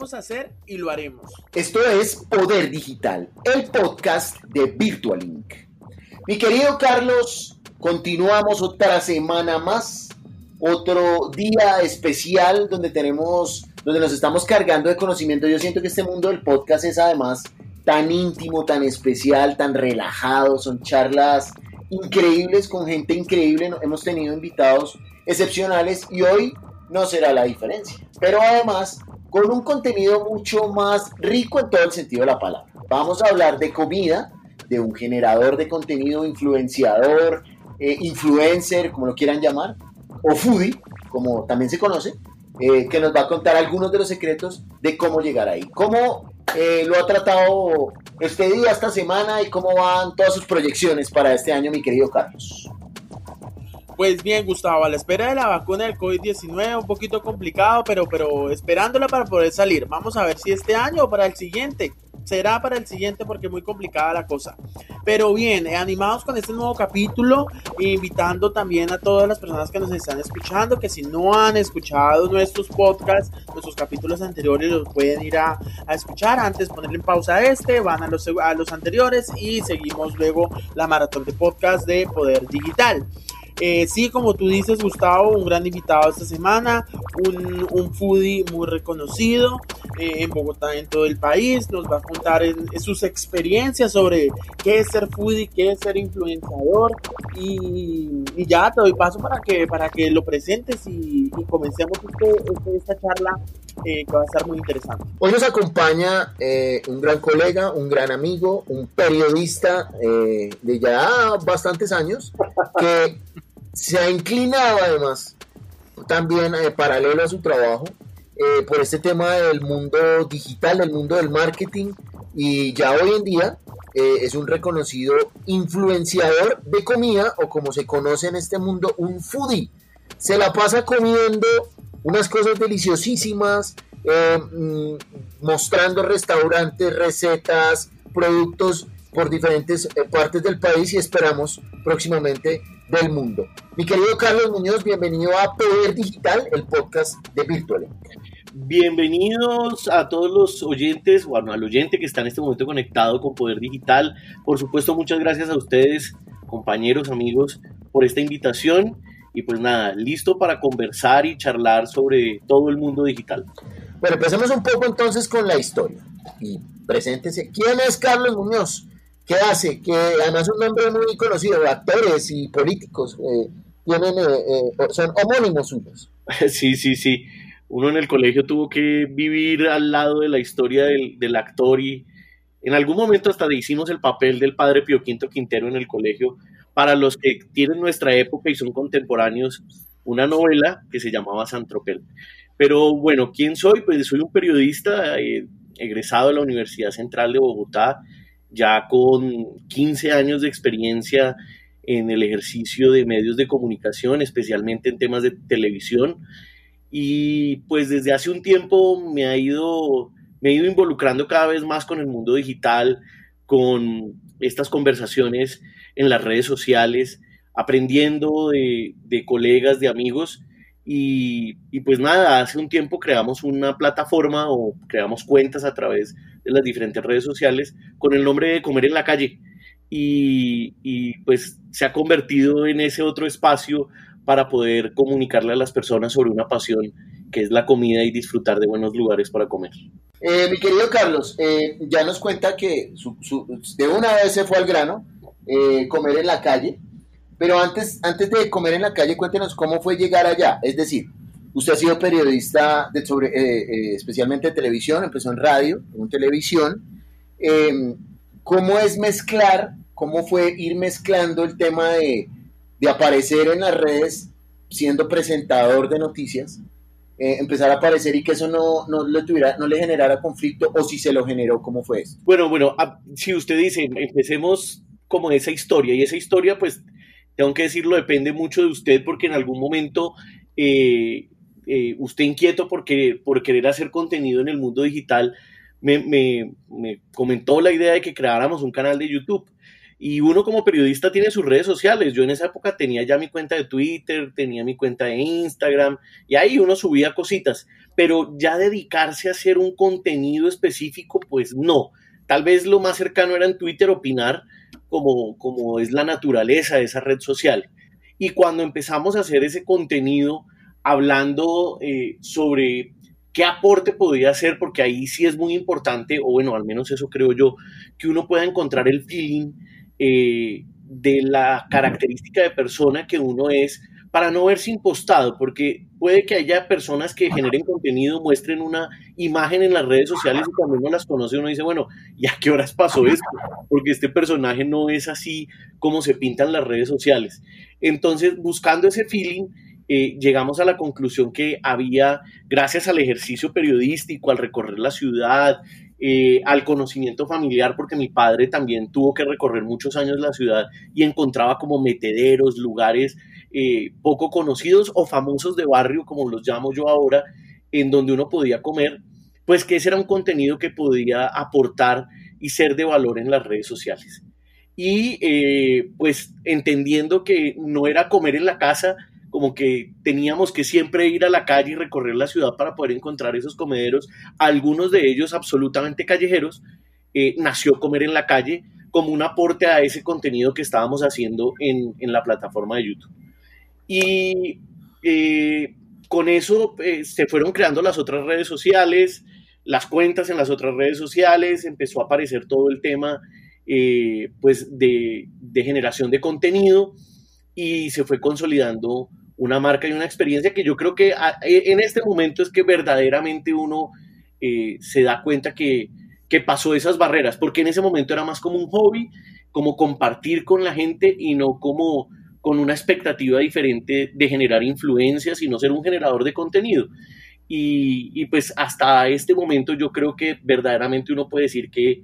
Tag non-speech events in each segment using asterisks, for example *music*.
podemos hacer y lo haremos. Esto es Poder Digital, el podcast de Virtual Inc. Mi querido Carlos, continuamos otra semana más, otro día especial donde tenemos, donde nos estamos cargando de conocimiento. Yo siento que este mundo del podcast es además tan íntimo, tan especial, tan relajado, son charlas increíbles con gente increíble. Hemos tenido invitados excepcionales y hoy no será la diferencia. Pero además, con un contenido mucho más rico en todo el sentido de la palabra. Vamos a hablar de comida, de un generador de contenido, influenciador, eh, influencer, como lo quieran llamar, o foodie, como también se conoce, eh, que nos va a contar algunos de los secretos de cómo llegar ahí. ¿Cómo eh, lo ha tratado este día, esta semana y cómo van todas sus proyecciones para este año, mi querido Carlos? Pues bien, Gustavo, a la espera de la vacuna del COVID-19, un poquito complicado, pero, pero esperándola para poder salir. Vamos a ver si este año o para el siguiente. Será para el siguiente porque es muy complicada la cosa. Pero bien, eh, animados con este nuevo capítulo, invitando también a todas las personas que nos están escuchando, que si no han escuchado nuestros podcasts, nuestros capítulos anteriores, los pueden ir a, escuchar antes, ponerle en pausa este, van a los, a los anteriores y seguimos luego la maratón de podcast de Poder Digital. Eh, sí, como tú dices, Gustavo, un gran invitado esta semana, un, un foodie muy reconocido eh, en Bogotá, en todo el país. Nos va a contar en, sus experiencias sobre qué es ser foodie, qué es ser influenciador. Y, ya te doy paso para que, para que lo presentes y, comencemos este, este, esta charla eh, que va a estar muy interesante. Hoy nos acompaña un gran colega, un gran amigo, un periodista de ya bastantes años que se ha inclinado además también eh, paralelo a su trabajo eh, por este tema del mundo digital, del mundo del marketing y ya hoy en día eh, es un reconocido influenciador de comida o como se conoce en este mundo un foodie. Se la pasa comiendo unas cosas deliciosísimas, mm, mostrando restaurantes, recetas, productos por diferentes partes del país y esperamos próximamente del mundo. Mi querido Carlos Muñoz, bienvenido a Poder Digital, el podcast de Virtual. Bienvenidos a todos los oyentes, bueno, al oyente que está en este momento conectado con Poder Digital. Por supuesto, muchas gracias a ustedes, compañeros, amigos, por esta invitación. Y pues nada, listo para conversar y charlar sobre todo el mundo digital. Bueno, empecemos un poco entonces con la historia. Y preséntese. ¿Quién es Carlos Muñoz? ¿Qué hace? Que además un nombre muy conocido, actores y políticos eh, tienen, eh, eh, son homónimos suyos. *laughs* Sí, sí, sí. Uno en el colegio tuvo que vivir al lado de la historia del, del actor y en algún momento hasta hicimos el papel del padre Pío Quinto Quintero en el colegio. Para los que tienen nuestra época y son contemporáneos, una novela que se llamaba Santropel. Pero bueno, ¿quién soy? Pues soy un periodista egresado de la Universidad Central de Bogotá ya con 15 años de experiencia en el ejercicio de medios de comunicación, especialmente en temas de televisión. Y pues desde hace un tiempo me ha ido, me he ido involucrando cada vez más con el mundo digital, con estas conversaciones en las redes sociales, aprendiendo de, de colegas, de amigos. Y, pues nada, hace un tiempo creamos una plataforma o creamos cuentas a través de las diferentes redes sociales con el nombre de Comer en la Calle. Y, y, pues se ha convertido en ese otro espacio para poder comunicarle a las personas sobre una pasión que es la comida y disfrutar de buenos lugares para comer. Eh, mi querido Carlos, eh, ya nos cuenta que de una vez se fue al grano, eh, comer en la calle, pero antes, antes de comer en la calle, cuéntenos cómo fue llegar allá, es decir, Usted ha sido periodista de sobre, eh, eh, especialmente de televisión, empezó en radio, en televisión. Em, ¿Cómo es mezclar, cómo fue ir mezclando el tema de, aparecer en las redes siendo presentador de noticias, eh, empezar a aparecer y que eso no, no, le tuviera, no le generara conflicto o si se lo generó, ¿cómo fue eso? Bueno, bueno, ah, si usted dice, empecemos como esa historia y esa historia pues tengo que decirlo, depende mucho de usted porque en algún momento eh, usted inquieto porque, por querer hacer contenido en el mundo digital, me, comentó la idea de que creáramos un canal de YouTube. Y uno como periodista tiene sus redes sociales. Yo en esa época tenía ya mi cuenta de Twitter, tenía mi cuenta de Instagram y ahí uno subía cositas. pero ya dedicarse a hacer un contenido específico, pues no. Tal vez lo más cercano era en Twitter opinar, como, como es la naturaleza de esa red social. Y cuando empezamos a hacer ese contenido hablando eh, sobre qué aporte podía hacer, porque ahí sí es muy importante, o bueno, al menos eso creo yo, que uno pueda encontrar el feeling eh, de la característica de persona que uno es para no verse impostado, porque puede que haya personas que generen contenido, muestren una imagen en las redes sociales y cuando uno las conoce uno dice, bueno, ¿y a qué horas pasó esto? Porque este personaje no es así como se pintan las redes sociales. Entonces, buscando ese feeling, eh, llegamos a la conclusión que había, gracias al ejercicio periodístico, al recorrer la ciudad, eh, al conocimiento familiar, porque mi padre también tuvo que recorrer muchos años la ciudad y encontraba como metederos, lugares eh, poco conocidos o famosos de barrio, como los llamo yo ahora, en donde uno podía comer, pues que ese era un contenido que podía aportar y ser de valor en las redes sociales. Y eh, pues entendiendo que no era comer en la casa, como que teníamos que siempre ir a la calle y recorrer la ciudad para poder encontrar esos comederos, algunos de ellos absolutamente callejeros, eh, nació Comer en la Calle como un aporte a ese contenido que estábamos haciendo en, en la plataforma de YouTube. Y eh, con eso eh, se fueron creando las otras redes sociales, las cuentas en las otras redes sociales, empezó a aparecer todo el tema eh, pues de, de, generación de contenido y se fue consolidando una marca y una experiencia que yo creo que en este momento es que verdaderamente uno se da cuenta que, que pasó esas barreras, porque en ese momento era más como un hobby, como compartir con la gente y no como con una expectativa diferente de generar influencias y no ser un generador de contenido. Y, pues hasta este momento yo creo que verdaderamente uno puede decir que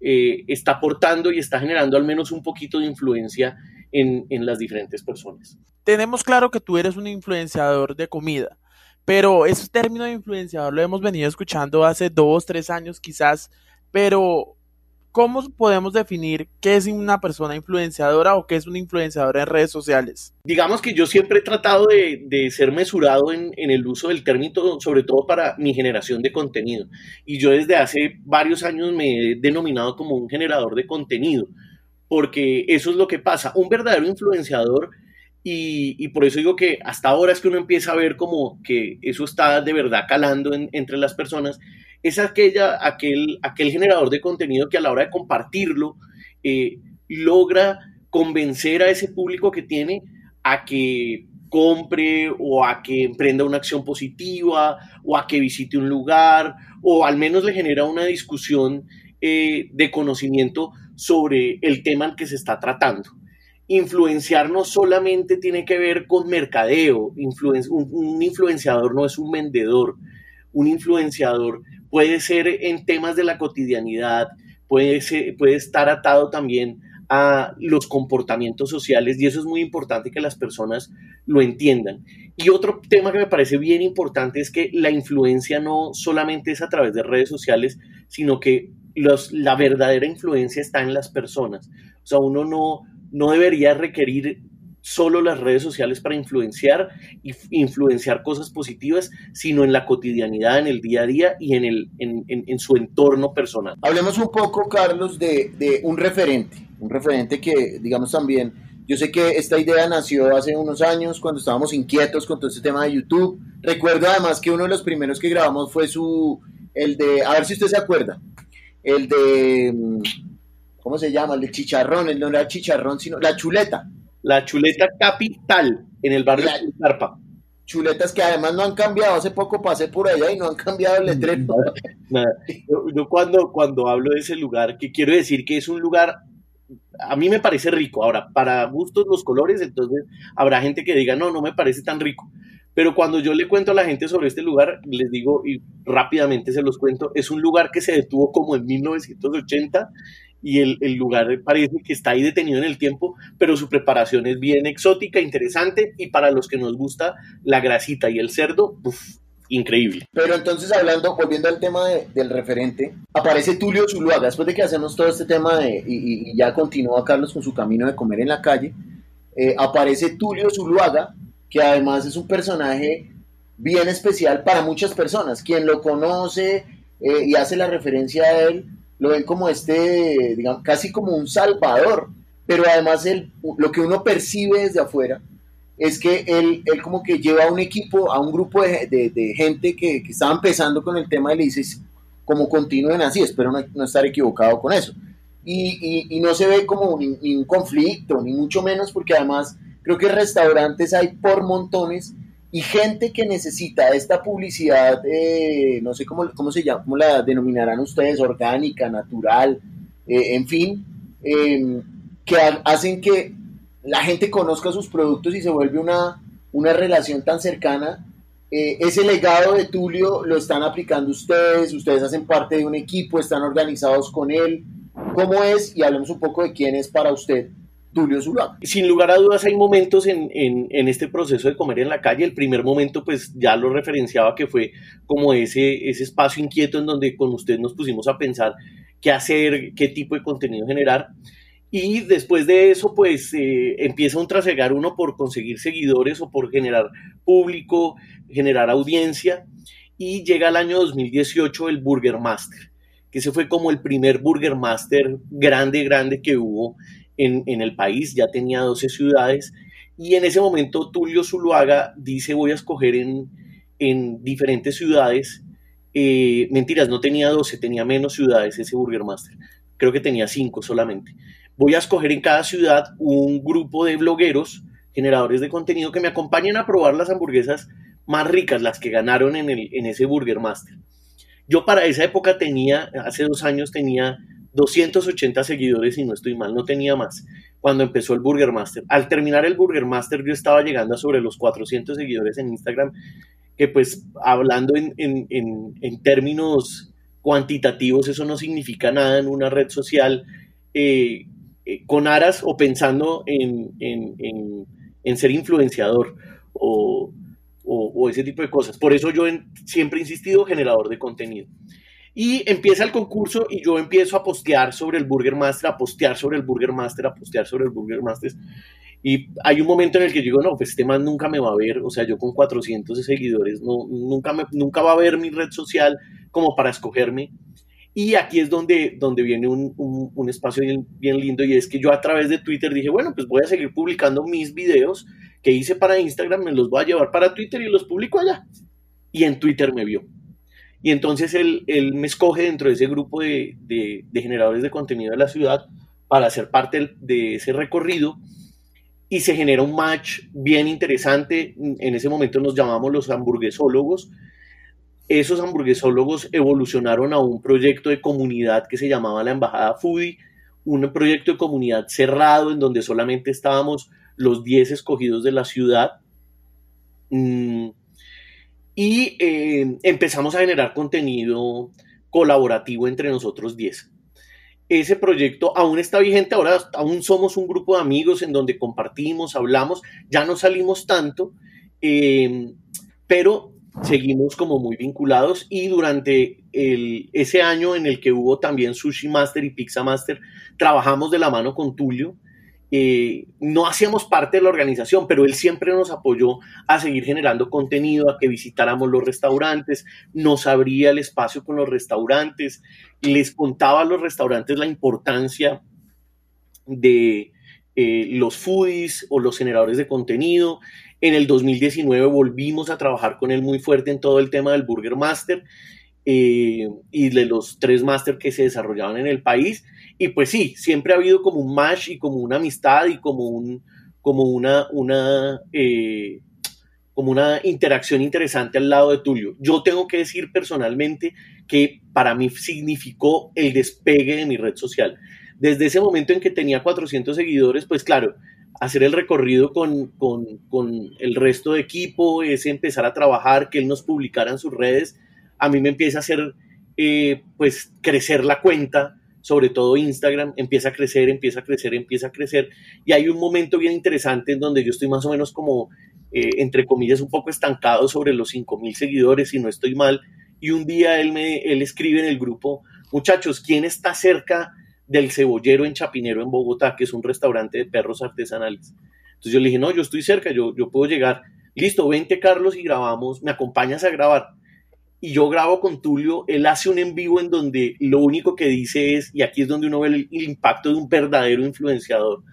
eh, está aportando y está generando al menos un poquito de influencia en, en las diferentes personas. Tenemos claro que tú eres un influenciador de comida, pero ese término de influenciador lo hemos venido escuchando hace dos, tres años quizás, pero ¿cómo podemos definir qué es una persona influenciadora o qué es una influenciadora en redes sociales? Digamos que yo siempre he tratado de, ser mesurado en, el uso del término, sobre todo para mi generación de contenido. Y yo desde hace varios años me he denominado como un generador de contenido, porque eso es lo que pasa. Un verdadero influenciador y, por eso digo que hasta ahora es que uno empieza a ver como que eso está de verdad calando entre las personas, es aquella, aquel, aquel generador de contenido que a la hora de compartirlo eh, logra convencer a ese público que tiene a que compre o a que emprenda una acción positiva o a que visite un lugar o al menos le genera una discusión eh, de conocimiento sobre el tema que se está tratando. Influenciar no solamente tiene que ver con mercadeo, un influenciador no es un vendedor, un influenciador puede ser en temas de la cotidianidad, puede, puede estar atado también a los comportamientos sociales y eso es muy importante que las personas lo entiendan. Y otro tema que me parece bien importante es que la influencia no solamente es a través de redes sociales, sino que los, la verdadera influencia está en las personas. O sea, uno no, no debería requerir solo las redes sociales para influenciar y influenciar cosas positivas, sino en la cotidianidad, en el día a día y en, el, en, en, su entorno personal. Hablemos un poco, Carlos, de, de, un referente, un referente que, digamos, también, yo sé que esta idea nació hace unos años cuando estábamos inquietos con todo este tema de YouTube. Recuerdo además que uno de los primeros que grabamos fue su, el de, a ver si usted se acuerda, el de, mm, ¿cómo se llama? El de chicharrón, el no era chicharrón, sino la chuleta la chuleta capital en el barrio de Carpa. Chuletas que además no han cambiado, hace poco pasé por allá y no han cambiado el letrero. Yo, cuando, cuando hablo de ese lugar, que quiero decir que es un lugar, a mí me parece rico. Ahora, para gustos los colores, entonces habrá gente que diga, no, no me parece tan rico. Pero cuando yo le cuento a la gente sobre este lugar, les digo y rápidamente se los cuento, es un lugar que se detuvo como en 1980 y el, lugar parece que está ahí detenido en el tiempo, pero su preparación es bien exótica, interesante y para los que nos gusta la grasita y el cerdo, increíble. Pero entonces hablando, volviendo al tema del referente, aparece Tulio Zuluaga, después de que hacemos todo este tema de, y, ya continúa Carlos con su camino de comer en la calle, eh, aparece Tulio Zuluaga, que además es un personaje bien especial para muchas personas. Quien lo conoce eh, y hace la referencia a él, lo ven como este, digamos, casi como un salvador, pero además él, lo que uno percibe desde afuera es que él, él como que lleva a un equipo, a un grupo de, gente que, que, estaba empezando con el tema y le dice, como continúen así, espero no, estar equivocado con eso. Y, y, no se ve como ningún conflicto, ni mucho menos, porque además creo que restaurantes hay por montones y gente que necesita esta publicidad, eh, no sé cómo, cómo se llama, cómo la denominarán ustedes, orgánica, natural, eh, en fin, em, que hacen que la gente conozca sus productos y se vuelve una, una relación tan cercana. Eh, ese legado de Tulio lo están aplicando ustedes, ustedes hacen parte de un equipo, están organizados con él. ¿Cómo es? Y hablemos un poco de quién es para usted Tulio. Sin lugar a dudas hay momentos en, este proceso de comer en la calle. El primer momento pues ya lo referenciaba que fue como ese, ese espacio inquieto en donde con usted nos pusimos a pensar qué hacer, qué tipo de contenido generar. Y después de eso, pues eh, empieza un trasegar uno por conseguir seguidores o por generar público, generar audiencia. Y llega el año 2018 el Burger Master, que ese fue como el primer Burger Master grande, grande que hubo en, el país. Ya tenía 12 ciudades. Y en ese momento Tulio Zuluaga dice, voy a escoger en, en diferentes ciudades. Eh, mentiras, no tenía 12, tenía menos ciudades ese Burger Master. Creo que tenía 5 solamente voy a escoger en cada ciudad un grupo de blogueros, generadores de contenido, que me acompañen a probar las hamburguesas más ricas, las que ganaron en, el, en ese Burger Master. Yo para esa época tenía, hace dos años tenía 280 seguidores y no estoy mal, no tenía más cuando empezó el Burger Master. Al terminar el Burger Master yo estaba llegando a sobre los 400 seguidores en Instagram, que pues hablando en, en, en, en términos cuantitativos eso no significa nada en una red social eh, eh, con aras o pensando en, ser influenciador o, ese tipo de cosas. Por eso yo siempre he insistido generador de contenido. Y empieza el concurso y yo empiezo a postear sobre el Burger Master, a postear sobre el Burger Master, a postear sobre el Burger Master. Y hay un momento en el que digo, no, pues este man nunca me va a ver, o sea, yo con 400 seguidores, no, nunca, me, nunca va a ver mi red social como para escogerme. Y aquí es donde, donde viene un, un, espacio bien, bien, lindo y es que yo a través de Twitter dije, bueno, pues voy a seguir publicando mis videos que hice para Instagram, me los voy a llevar para Twitter y los publico allá. Y en Twitter me vio. Y entonces él, él me escoge dentro de ese grupo de, de, generadores de contenido de la ciudad para ser parte de ese recorrido y se genera un match bien interesante. En ese momento nos llamamos los hamburguesólogos esos hamburguesólogos evolucionaron a un proyecto de comunidad que se llamaba la Embajada Foodie, un proyecto de comunidad cerrado en donde solamente estábamos los 10 escogidos de la ciudad. Mm, y eh, empezamos a generar contenido colaborativo entre nosotros 10. Ese proyecto aún está vigente, ahora aún somos un grupo de amigos en donde compartimos, hablamos, ya no salimos tanto, eh, pero seguimos como muy vinculados y durante el, ese año en el que hubo también Sushi Master y Pizza Master, trabajamos de la mano con Tulio. Eh, no hacíamos parte de la organización, pero él siempre nos apoyó a seguir generando contenido, a que visitáramos los restaurantes, nos abría el espacio con los restaurantes, les contaba a los restaurantes la importancia de eh, los foodies o los generadores de contenido, en el 2019 volvimos a trabajar con él muy fuerte en todo el tema del Burger Master eh, y de los tres Master que se desarrollaban en el país. Y pues sí, siempre ha habido como un match y como una amistad y como, un, como una, una, eh, como una interacción interesante al lado de Tulio. Yo tengo que decir personalmente que para mí significó el despegue de mi red social. Desde ese momento en que tenía 400 seguidores, pues claro, hacer el recorrido con, el resto de equipo, es empezar a trabajar, que él nos publicara en sus redes, a mí me empieza a hacer, eh, pues, crecer la cuenta, sobre todo Instagram, empieza a crecer, empieza a crecer, empieza a crecer, y hay un momento bien interesante en donde yo estoy más o menos como, eh, entre comillas, un poco estancado sobre los 5.000 seguidores, si no estoy mal, y un día él, me, él escribe en el grupo, muchachos, ¿quién está cerca del Cebollero en Chapinero, en Bogotá, que es un restaurante de perros artesanales. Entonces yo le dije, no, yo estoy cerca, yo, yo puedo llegar. listo, vente Carlos y grabamos, me acompañas a grabar. Y yo grabo con Tulio, él hace un en vivo en donde lo único que dice es, y aquí es donde uno ve el, impacto de un verdadero influenciador,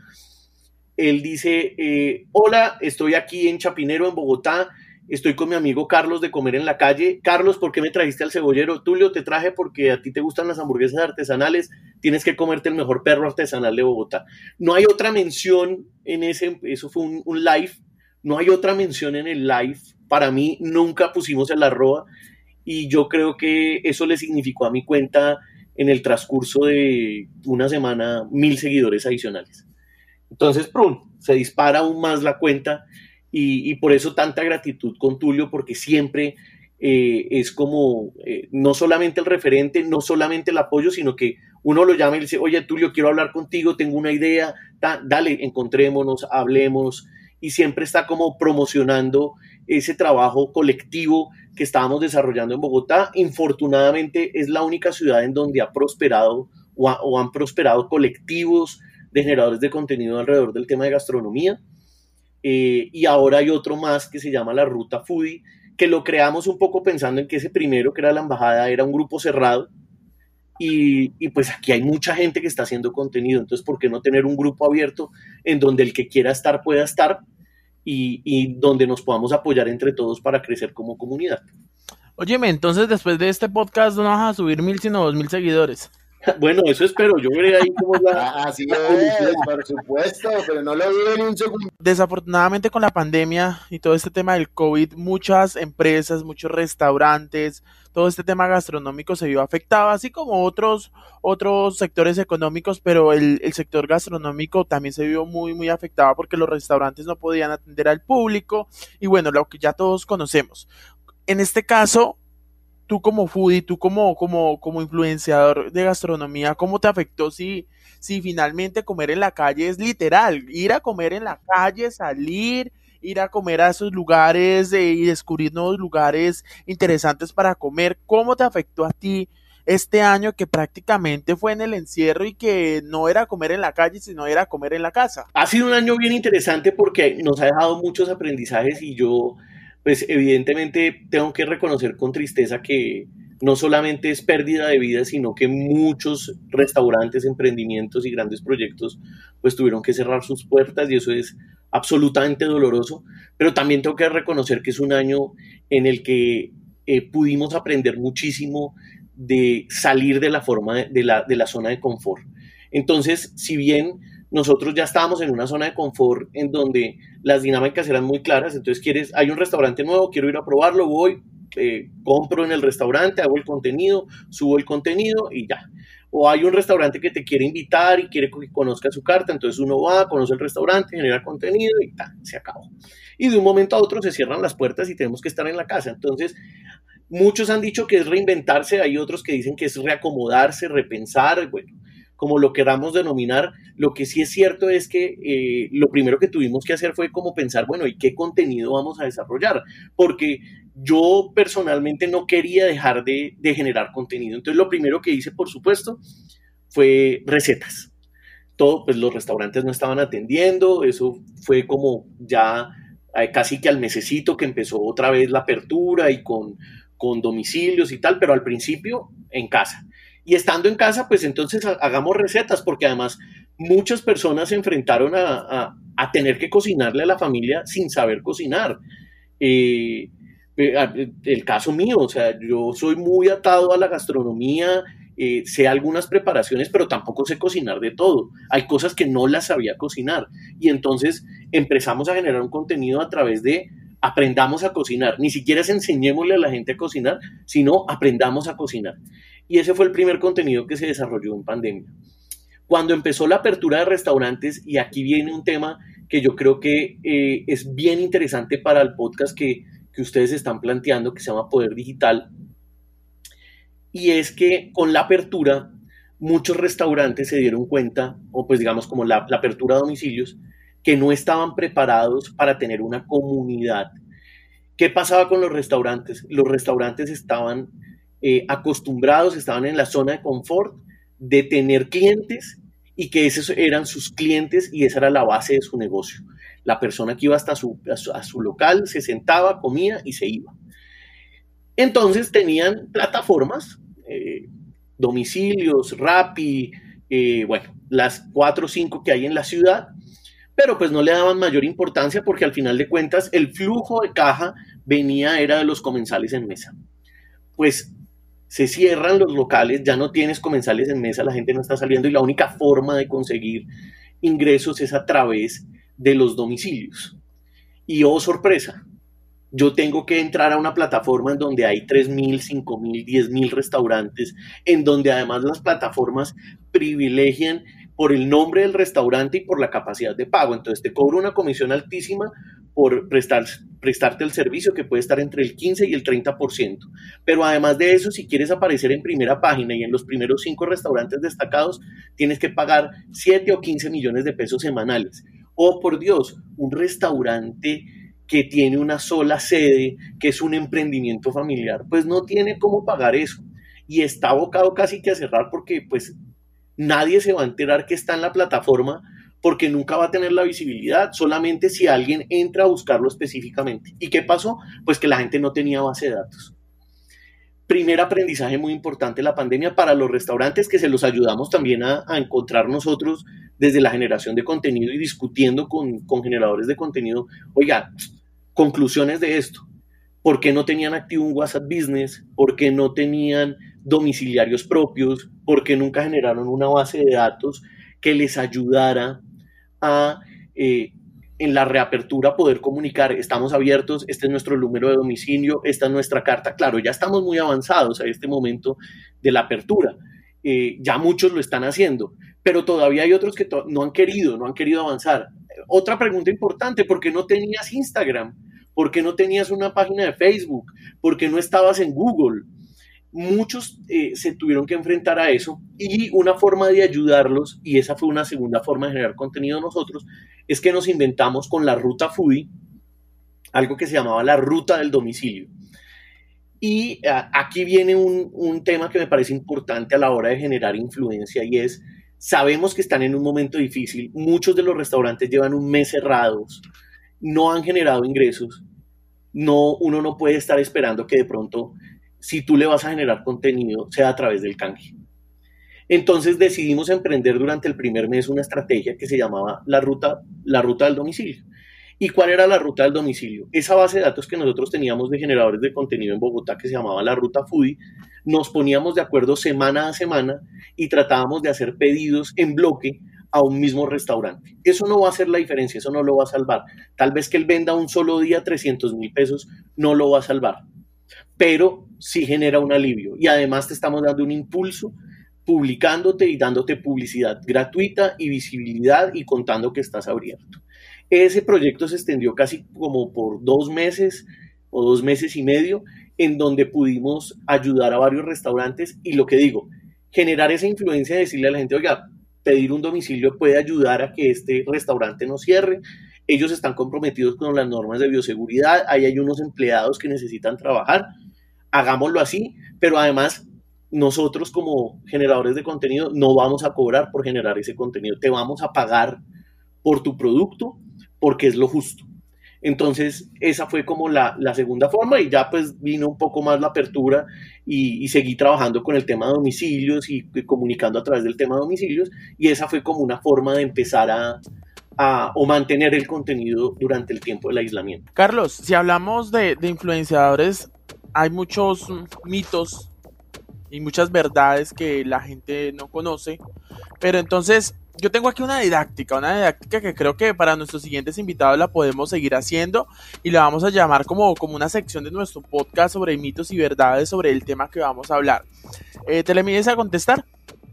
él dice, eh, hola, estoy aquí en Chapinero, en Bogotá, estoy con mi amigo Carlos de comer en la calle. Carlos, ¿por qué me trajiste al cebollero? Tulio, te traje porque a ti te gustan las hamburguesas artesanales, tienes que comerte el mejor perro artesanal de Bogotá. No hay otra mención en ese, eso fue un, live, no hay otra mención en el live. Para mí nunca pusimos el arroba y yo creo que eso le significó a mi cuenta en el transcurso de una semana mil seguidores adicionales. Entonces, ¡prum! se dispara aún más la cuenta y, por eso tanta gratitud con Tulio, porque siempre eh, es como eh, no solamente el referente, no solamente el apoyo, sino que uno lo llama y dice, oye Tulio, quiero hablar contigo, tengo una idea, dale, encontrémonos, hablemos, y siempre está como promocionando ese trabajo colectivo que estábamos desarrollando en Bogotá. Infortunadamente es la única ciudad en donde ha prosperado o, han prosperado colectivos de generadores de contenido alrededor del tema de gastronomía. Eh, y ahora hay otro más que se llama la Ruta Foodie, que lo creamos un poco pensando en que ese primero, que era la embajada, era un grupo cerrado. Y, pues aquí hay mucha gente que está haciendo contenido, entonces ¿por qué no tener un grupo abierto en donde el que quiera estar pueda estar y, y donde nos podamos apoyar entre todos para crecer como comunidad? Óyeme, entonces después de este podcast no vas a subir mil sino dos mil seguidores. *laughs* Bueno, eso espero. Yo veré ahí cómo la. *laughs* Así es, por supuesto, pero no lo digo en un segundo. Desafortunadamente, con la pandemia y todo este tema del COVID, muchas empresas, muchos restaurantes, todo este tema gastronómico se vio afectado, así como otros, otros sectores económicos, pero el, el sector gastronómico también se vio muy, muy afectado porque los restaurantes no podían atender al público y bueno, lo que ya todos conocemos. En este caso, tú como foodie, tú como, como, como influenciador de gastronomía, ¿cómo te afectó si, si finalmente comer en la calle es literal? Ir a comer en la calle, salir, ir a comer a esos lugares y descubrir nuevos lugares interesantes para comer. ¿Cómo te afectó a ti este año que prácticamente fue en el encierro y que no era comer en la calle, sino era comer en la casa? Ha sido un año bien interesante porque nos ha dejado muchos aprendizajes y yo pues evidentemente tengo que reconocer con tristeza que no solamente es pérdida de vida, sino que muchos restaurantes, emprendimientos y grandes proyectos pues tuvieron que cerrar sus puertas y eso es absolutamente doloroso, pero también tengo que reconocer que es un año en el que eh, pudimos aprender muchísimo de salir de la forma de, la, de la zona de confort. Entonces, si bien nosotros ya estábamos en una zona de confort en donde las dinámicas eran muy claras, entonces quieres, hay un restaurante nuevo, quiero ir a probarlo, voy, eh, compro en el restaurante, hago el contenido, subo el contenido y ya. O hay un restaurante que te quiere invitar y quiere que conozca su carta, entonces uno va, conoce el restaurante, genera contenido y ta, se acabó. Y de un momento a otro se cierran las puertas y tenemos que estar en la casa. Entonces, muchos han dicho que es reinventarse, hay otros que dicen que es reacomodarse, repensar, bueno, como lo queramos denominar, lo que sí es cierto es que eh, lo primero que tuvimos que hacer fue como pensar, bueno, ¿y qué contenido vamos a desarrollar? Porque yo personalmente no quería dejar de, generar contenido. Entonces lo primero que hice, por supuesto, fue recetas. Todo, pues los restaurantes no estaban atendiendo, eso fue como ya eh, casi que al mesecito que empezó otra vez la apertura y con, con domicilios y tal, pero al principio en casa. Y estando en casa, pues entonces hagamos recetas, porque además muchas personas se enfrentaron a, tener que cocinarle a la familia sin saber cocinar. Eh, el caso mío, o sea, yo soy muy atado a la gastronomía, eh, sé algunas preparaciones, pero tampoco sé cocinar de todo. Hay cosas que no las sabía cocinar. Y entonces empezamos a generar un contenido a través de aprendamos a cocinar. Ni siquiera es enseñémosle a la gente a cocinar, sino aprendamos a cocinar. Y ese fue el primer contenido que se desarrolló en pandemia. Cuando empezó la apertura de restaurantes, y aquí viene un tema que yo creo que eh, es bien interesante para el podcast que, ustedes están planteando, que se llama Poder Digital, y es que con la apertura muchos restaurantes se dieron cuenta, o pues digamos como la, apertura de domicilios, que no estaban preparados para tener una comunidad. ¿Qué pasaba con los restaurantes? Los restaurantes estaban eh, acostumbrados, estaban en la zona de confort de tener clientes y que esos eran sus clientes y esa era la base de su negocio. La persona que iba hasta su, a su, local se sentaba, comía y se iba. Entonces tenían plataformas, eh, domicilios, Rappi, eh, bueno, las cuatro o cinco que hay en la ciudad, pero pues no le daban mayor importancia porque al final de cuentas el flujo de caja venía, era de los comensales en mesa. Pues se cierran los locales, ya no tienes comensales en mesa, la gente no está saliendo y la única forma de conseguir ingresos es a través de los domicilios. Y oh sorpresa, yo tengo que entrar a una plataforma en donde hay 3.000, 5.000, 10.000 restaurantes, en donde además las plataformas privilegian por el nombre del restaurante y por la capacidad de pago. Entonces te cobro una comisión altísima por prestar, prestarte el servicio que puede estar entre el 15 y el 30%. Pero además de eso, si quieres aparecer en primera página y en los primeros cinco restaurantes destacados, tienes que pagar 7 o 15 millones de pesos semanales. Oh, por Dios, un restaurante que tiene una sola sede, que es un emprendimiento familiar, pues no tiene cómo pagar eso. Y está abocado casi que a cerrar porque pues nadie se va a enterar que está en la plataforma porque nunca va a tener la visibilidad, solamente si alguien entra a buscarlo específicamente. ¿Y qué pasó? Pues que la gente no tenía base de datos. Primer aprendizaje muy importante la pandemia para los restaurantes que se los ayudamos también a, encontrar nosotros desde la generación de contenido y discutiendo con, con generadores de contenido. Oiga, conclusiones de esto. ¿Por qué no tenían activo un WhatsApp Business? ¿Por qué no tenían domiciliarios propios? ¿Por qué nunca generaron una base de datos que les ayudara a eh, en la reapertura poder comunicar, estamos abiertos, este es nuestro número de domicilio, esta es nuestra carta. Claro, ya estamos muy avanzados a este momento de la apertura. Eh, ya muchos lo están haciendo, pero todavía hay otros que no han querido, no han querido avanzar. Otra pregunta importante, ¿por qué no tenías Instagram? ¿Por qué no tenías una página de Facebook? ¿Por qué no estabas en Google? muchos eh, se tuvieron que enfrentar a eso y una forma de ayudarlos, y esa fue una segunda forma de generar contenido nosotros, es que nos inventamos con la ruta Foodie algo que se llamaba la ruta del domicilio. Y aquí viene un, un tema que me parece importante a la hora de generar influencia y es, sabemos que están en un momento difícil, muchos de los restaurantes llevan un mes cerrados, no han generado ingresos, no, uno no puede estar esperando que de pronto si tú le vas a generar contenido, sea a través del canje. Entonces decidimos emprender durante el primer mes una estrategia que se llamaba la ruta, la ruta del domicilio. ¿Y cuál era la ruta del domicilio? Esa base de datos que nosotros teníamos de generadores de contenido en Bogotá que se llamaba la ruta Foodie, nos poníamos de acuerdo semana a semana y tratábamos de hacer pedidos en bloque a un mismo restaurante. Eso no va a hacer la diferencia, eso no lo va a salvar. Tal vez que él venda un solo día 300 mil pesos, no lo va a salvar pero sí genera un alivio y además te estamos dando un impulso publicándote y dándote publicidad gratuita y visibilidad y contando que estás abierto. Ese proyecto se extendió casi como por dos meses o dos meses y medio en donde pudimos ayudar a varios restaurantes y lo que digo, generar esa influencia de decirle a la gente, oiga, pedir un domicilio puede ayudar a que este restaurante no cierre. Ellos están comprometidos con las normas de bioseguridad, ahí hay unos empleados que necesitan trabajar hagámoslo así, pero además nosotros como generadores de contenido no vamos a cobrar por generar ese contenido, te vamos a pagar por tu producto porque es lo justo. Entonces, esa fue como la, segunda forma y ya pues vino un poco más la apertura y, seguí trabajando con el tema de domicilios y, comunicando a través del tema de domicilios y esa fue como una forma de empezar a, a, o mantener el contenido durante el tiempo del aislamiento. Carlos, si hablamos de, de influenciadores, hay muchos mitos y muchas verdades que la gente no conoce. Pero entonces, yo tengo aquí una didáctica, una didáctica que creo que para nuestros siguientes invitados la podemos seguir haciendo y la vamos a llamar como, como una sección de nuestro podcast sobre mitos y verdades sobre el tema que vamos a hablar. Eh, ¿Te le mides a contestar?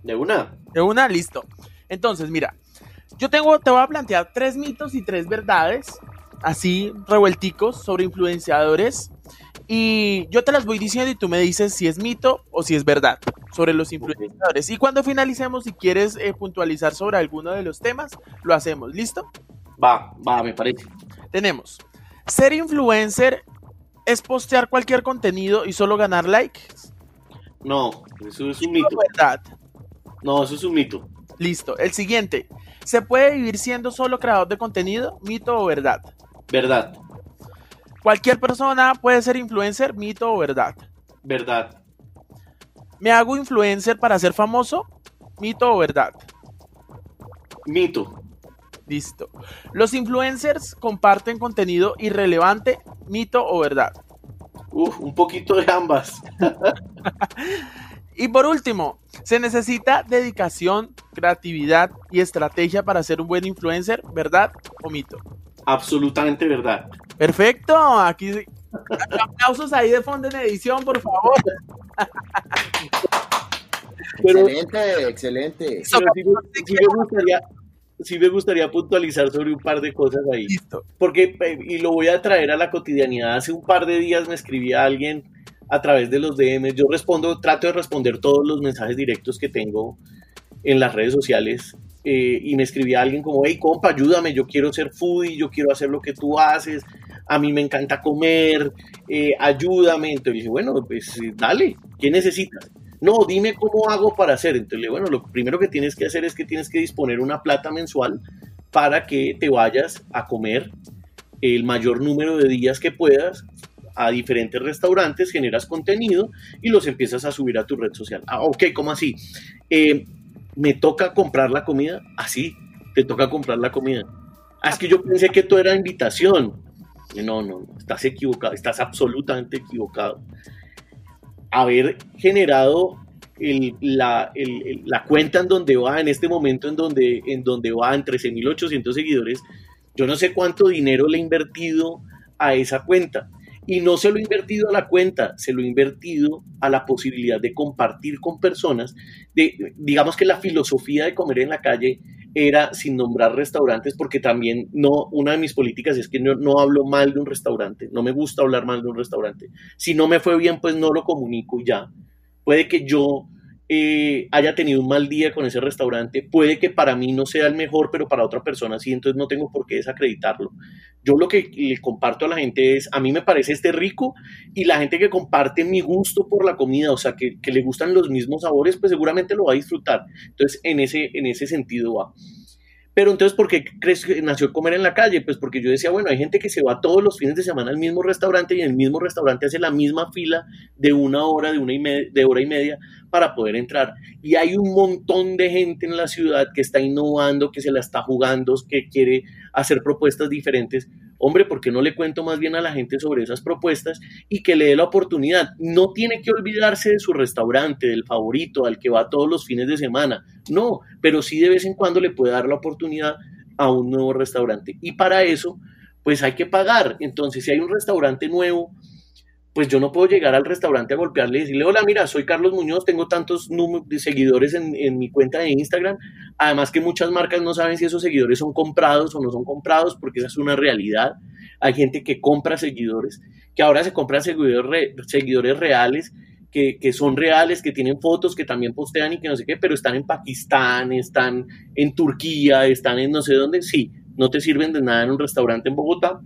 De una. De una, listo. Entonces, mira, yo tengo, te voy a plantear tres mitos y tres verdades, así revuelticos, sobre influenciadores y yo te las voy diciendo y tú me dices si es mito o si es verdad sobre los influenciadores. Y cuando finalicemos, si quieres eh, puntualizar sobre alguno de los temas, lo hacemos. ¿Listo? Va, va, me parece. Tenemos, ser influencer es postear cualquier contenido y solo ganar likes. No, eso es un mito. verdad? No, eso es un mito. Listo. El siguiente, ¿Se puede vivir siendo solo creador de contenido? ¿Mito o verdad? Verdad. ¿Cualquier persona puede ser influencer? ¿Mito o verdad? Verdad. ¿Me hago influencer para ser famoso? ¿Mito o verdad? Mito. Listo. ¿Los influencers comparten contenido irrelevante? ¿Mito o verdad? Uf, un poquito de ambas. *laughs* y por último, ¿se necesita dedicación, creatividad y estrategia para ser un buen influencer? ¿Verdad o mito? Absolutamente verdad. Perfecto. Aquí aplausos ahí de fondo en edición, por favor. excelente, excelente. sí, me, gustaría, sí me gustaría puntualizar sobre un par de cosas ahí. Listo. Porque, eh, y lo voy a traer a la cotidianidad. Hace un par de días me escribía alguien a través de los DMs. Yo respondo, trato de responder todos los mensajes directos que tengo en las redes sociales. Eh, y me escribía alguien como, hey, compa, ayúdame, yo quiero ser foodie, yo quiero hacer lo que tú haces, a mí me encanta comer, eh, ayúdame. Entonces dije, bueno, pues dale, ¿qué necesitas? No, dime cómo hago para hacer. Entonces, bueno, lo primero que tienes que hacer es que tienes que disponer una plata mensual para que te vayas a comer el mayor número de días que puedas a diferentes restaurantes, generas contenido y los empiezas a subir a tu red social. Ah, ok, ¿cómo así? Eh, ¿Me toca comprar la comida? Así, te toca comprar la comida. Ah, es que yo pensé que esto era invitación. No, no, estás equivocado, estás absolutamente equivocado haber generado la, cuenta en donde va, en este momento en donde, en donde va en 13.800 seguidores, yo no sé cuánto dinero le he invertido a esa cuenta. Y no se lo he invertido a la cuenta, se lo he invertido a la posibilidad de compartir con personas. De, digamos que la filosofía de comer en la calle era sin nombrar restaurantes, porque también no, una de mis políticas es que no, no, hablo mal de un restaurante, no me gusta hablar mal de un restaurante. Si no me fue bien, pues no lo comunico y ya. Puede que yo eh, haya tenido un mal día con ese restaurante, puede que para mí no sea el mejor, pero para otra persona sí, entonces no tengo por qué desacreditarlo. Yo lo que le comparto a la gente es, a mí me parece este rico y la gente que comparte mi gusto por la comida, o sea, que, que le gustan los mismos sabores, pues seguramente lo va a disfrutar. Entonces, en ese, en ese sentido va. Pero entonces, ¿por qué crees que nació comer en la calle? Pues porque yo decía, bueno, hay gente que se va todos los fines de semana al mismo restaurante y en el mismo restaurante hace la misma fila de una hora, de una y media, de hora y media para poder entrar. Y hay un montón de gente en la ciudad que está innovando, que se la está jugando, que quiere hacer propuestas diferentes hombre, ¿por qué no le cuento más bien a la gente sobre esas propuestas y que le dé la oportunidad? No tiene que olvidarse de su restaurante, del favorito, al que va todos los fines de semana, no, pero sí de vez en cuando le puede dar la oportunidad a un nuevo restaurante. Y para eso, pues hay que pagar. Entonces, si hay un restaurante nuevo, pues yo no puedo llegar al restaurante a golpearle y decirle, hola, mira, soy Carlos Muñoz, tengo tantos seguidores en, en, mi cuenta de Instagram. Además que muchas marcas no saben si esos seguidores son comprados o no son comprados, porque esa es una realidad. Hay gente que compra seguidores, que ahora se compran seguidores, seguidores reales, que, que, son reales, que tienen fotos, que también postean y que no sé qué, pero están en Pakistán, están en Turquía, están en no sé dónde. Sí, no te sirven de nada en un restaurante en Bogotá,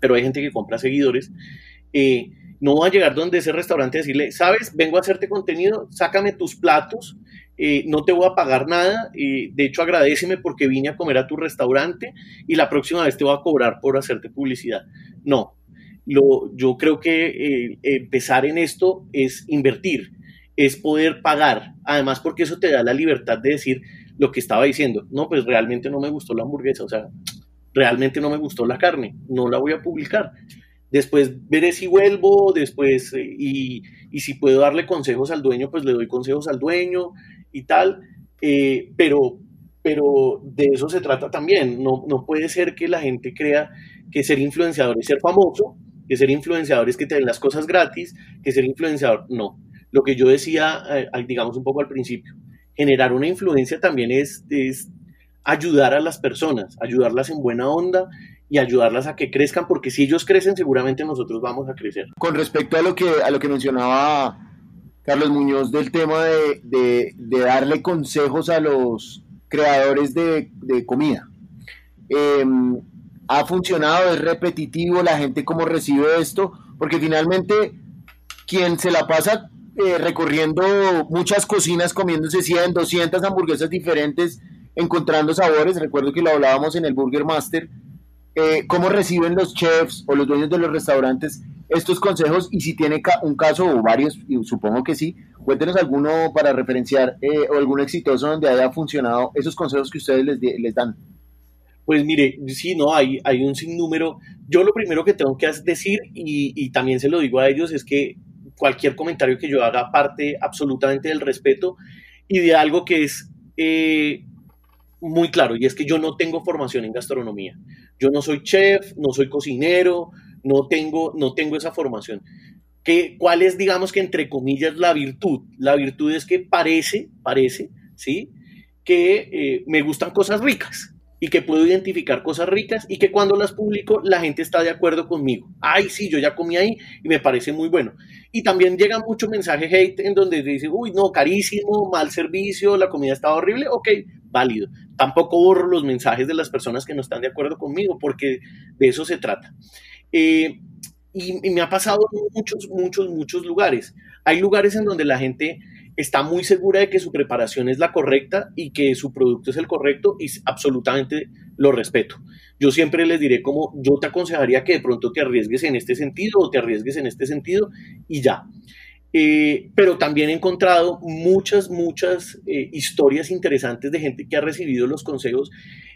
pero hay gente que compra seguidores. Eh, no va a llegar donde ese restaurante a decirle, sabes, vengo a hacerte contenido, sácame tus platos, eh, no te voy a pagar nada, de hecho agradeceme porque vine a comer a tu restaurante y la próxima vez te voy a cobrar por hacerte publicidad. No, yo creo que eh, empezar en esto es invertir, es poder pagar, además porque eso te da la libertad de decir lo que estaba diciendo, no, pues realmente no me gustó la hamburguesa, o sea, realmente no me gustó la carne, no la voy a publicar Después veré si vuelvo, después, eh, y, si puedo darle consejos al dueño, pues le doy consejos al dueño y tal. Eh, pero, pero de eso se trata también. No, no puede ser que la gente crea que ser influenciador es ser famoso, que ser influenciador es que te den las cosas gratis, que ser influenciador, no. Lo que yo decía, eh, digamos un poco al principio, generar una influencia también es, es ayudar a las personas, ayudarlas en buena onda y ayudarlas a que crezcan, porque si ellos crecen, seguramente nosotros vamos a crecer. Con respecto a lo que, a lo que mencionaba Carlos Muñoz del tema de, darle consejos a los creadores de, comida. Em, ha funcionado, es repetitivo, la gente cómo recibe esto, porque finalmente quien se la pasa eh, recorriendo muchas cocinas, comiéndose 100, 200 hamburguesas diferentes, encontrando sabores. Recuerdo que lo hablábamos en el Burger Master. Eh, ¿Cómo reciben los chefs o los dueños de los restaurantes estos consejos? Y si tiene un caso o varios, y supongo que sí, cuéntenos alguno para referenciar eh, o algún exitoso donde haya funcionado esos consejos que ustedes les, dan. Pues mire, sí, no, hay, hay un sinnúmero. Yo lo primero que tengo que decir, y, y también se lo digo a ellos, es que cualquier comentario que yo haga parte absolutamente del respeto y de algo que es eh, muy claro, y es que yo no tengo formación en gastronomía. Yo no soy chef, no soy cocinero, no tengo, no tengo esa formación. ¿Qué, ¿Cuál es, digamos que entre comillas, la virtud? La virtud es que parece, parece, ¿sí? Que eh, me gustan cosas ricas y que puedo identificar cosas ricas y que cuando las publico la gente está de acuerdo conmigo. Ay, sí, yo ya comí ahí y me parece muy bueno. Y también llega mucho mensaje hate en donde dice, uy, no, carísimo, mal servicio, la comida estaba horrible. Ok, válido. Tampoco borro los mensajes de las personas que no están de acuerdo conmigo porque de eso se trata. Eh, y, y me ha pasado en muchos, muchos, muchos lugares. Hay lugares en donde la gente está muy segura de que su preparación es la correcta y que su producto es el correcto y absolutamente lo respeto. Yo siempre les diré como yo te aconsejaría que de pronto te arriesgues en este sentido o te arriesgues en este sentido y ya. Eh, pero también he encontrado muchas, muchas eh, historias interesantes de gente que ha recibido los consejos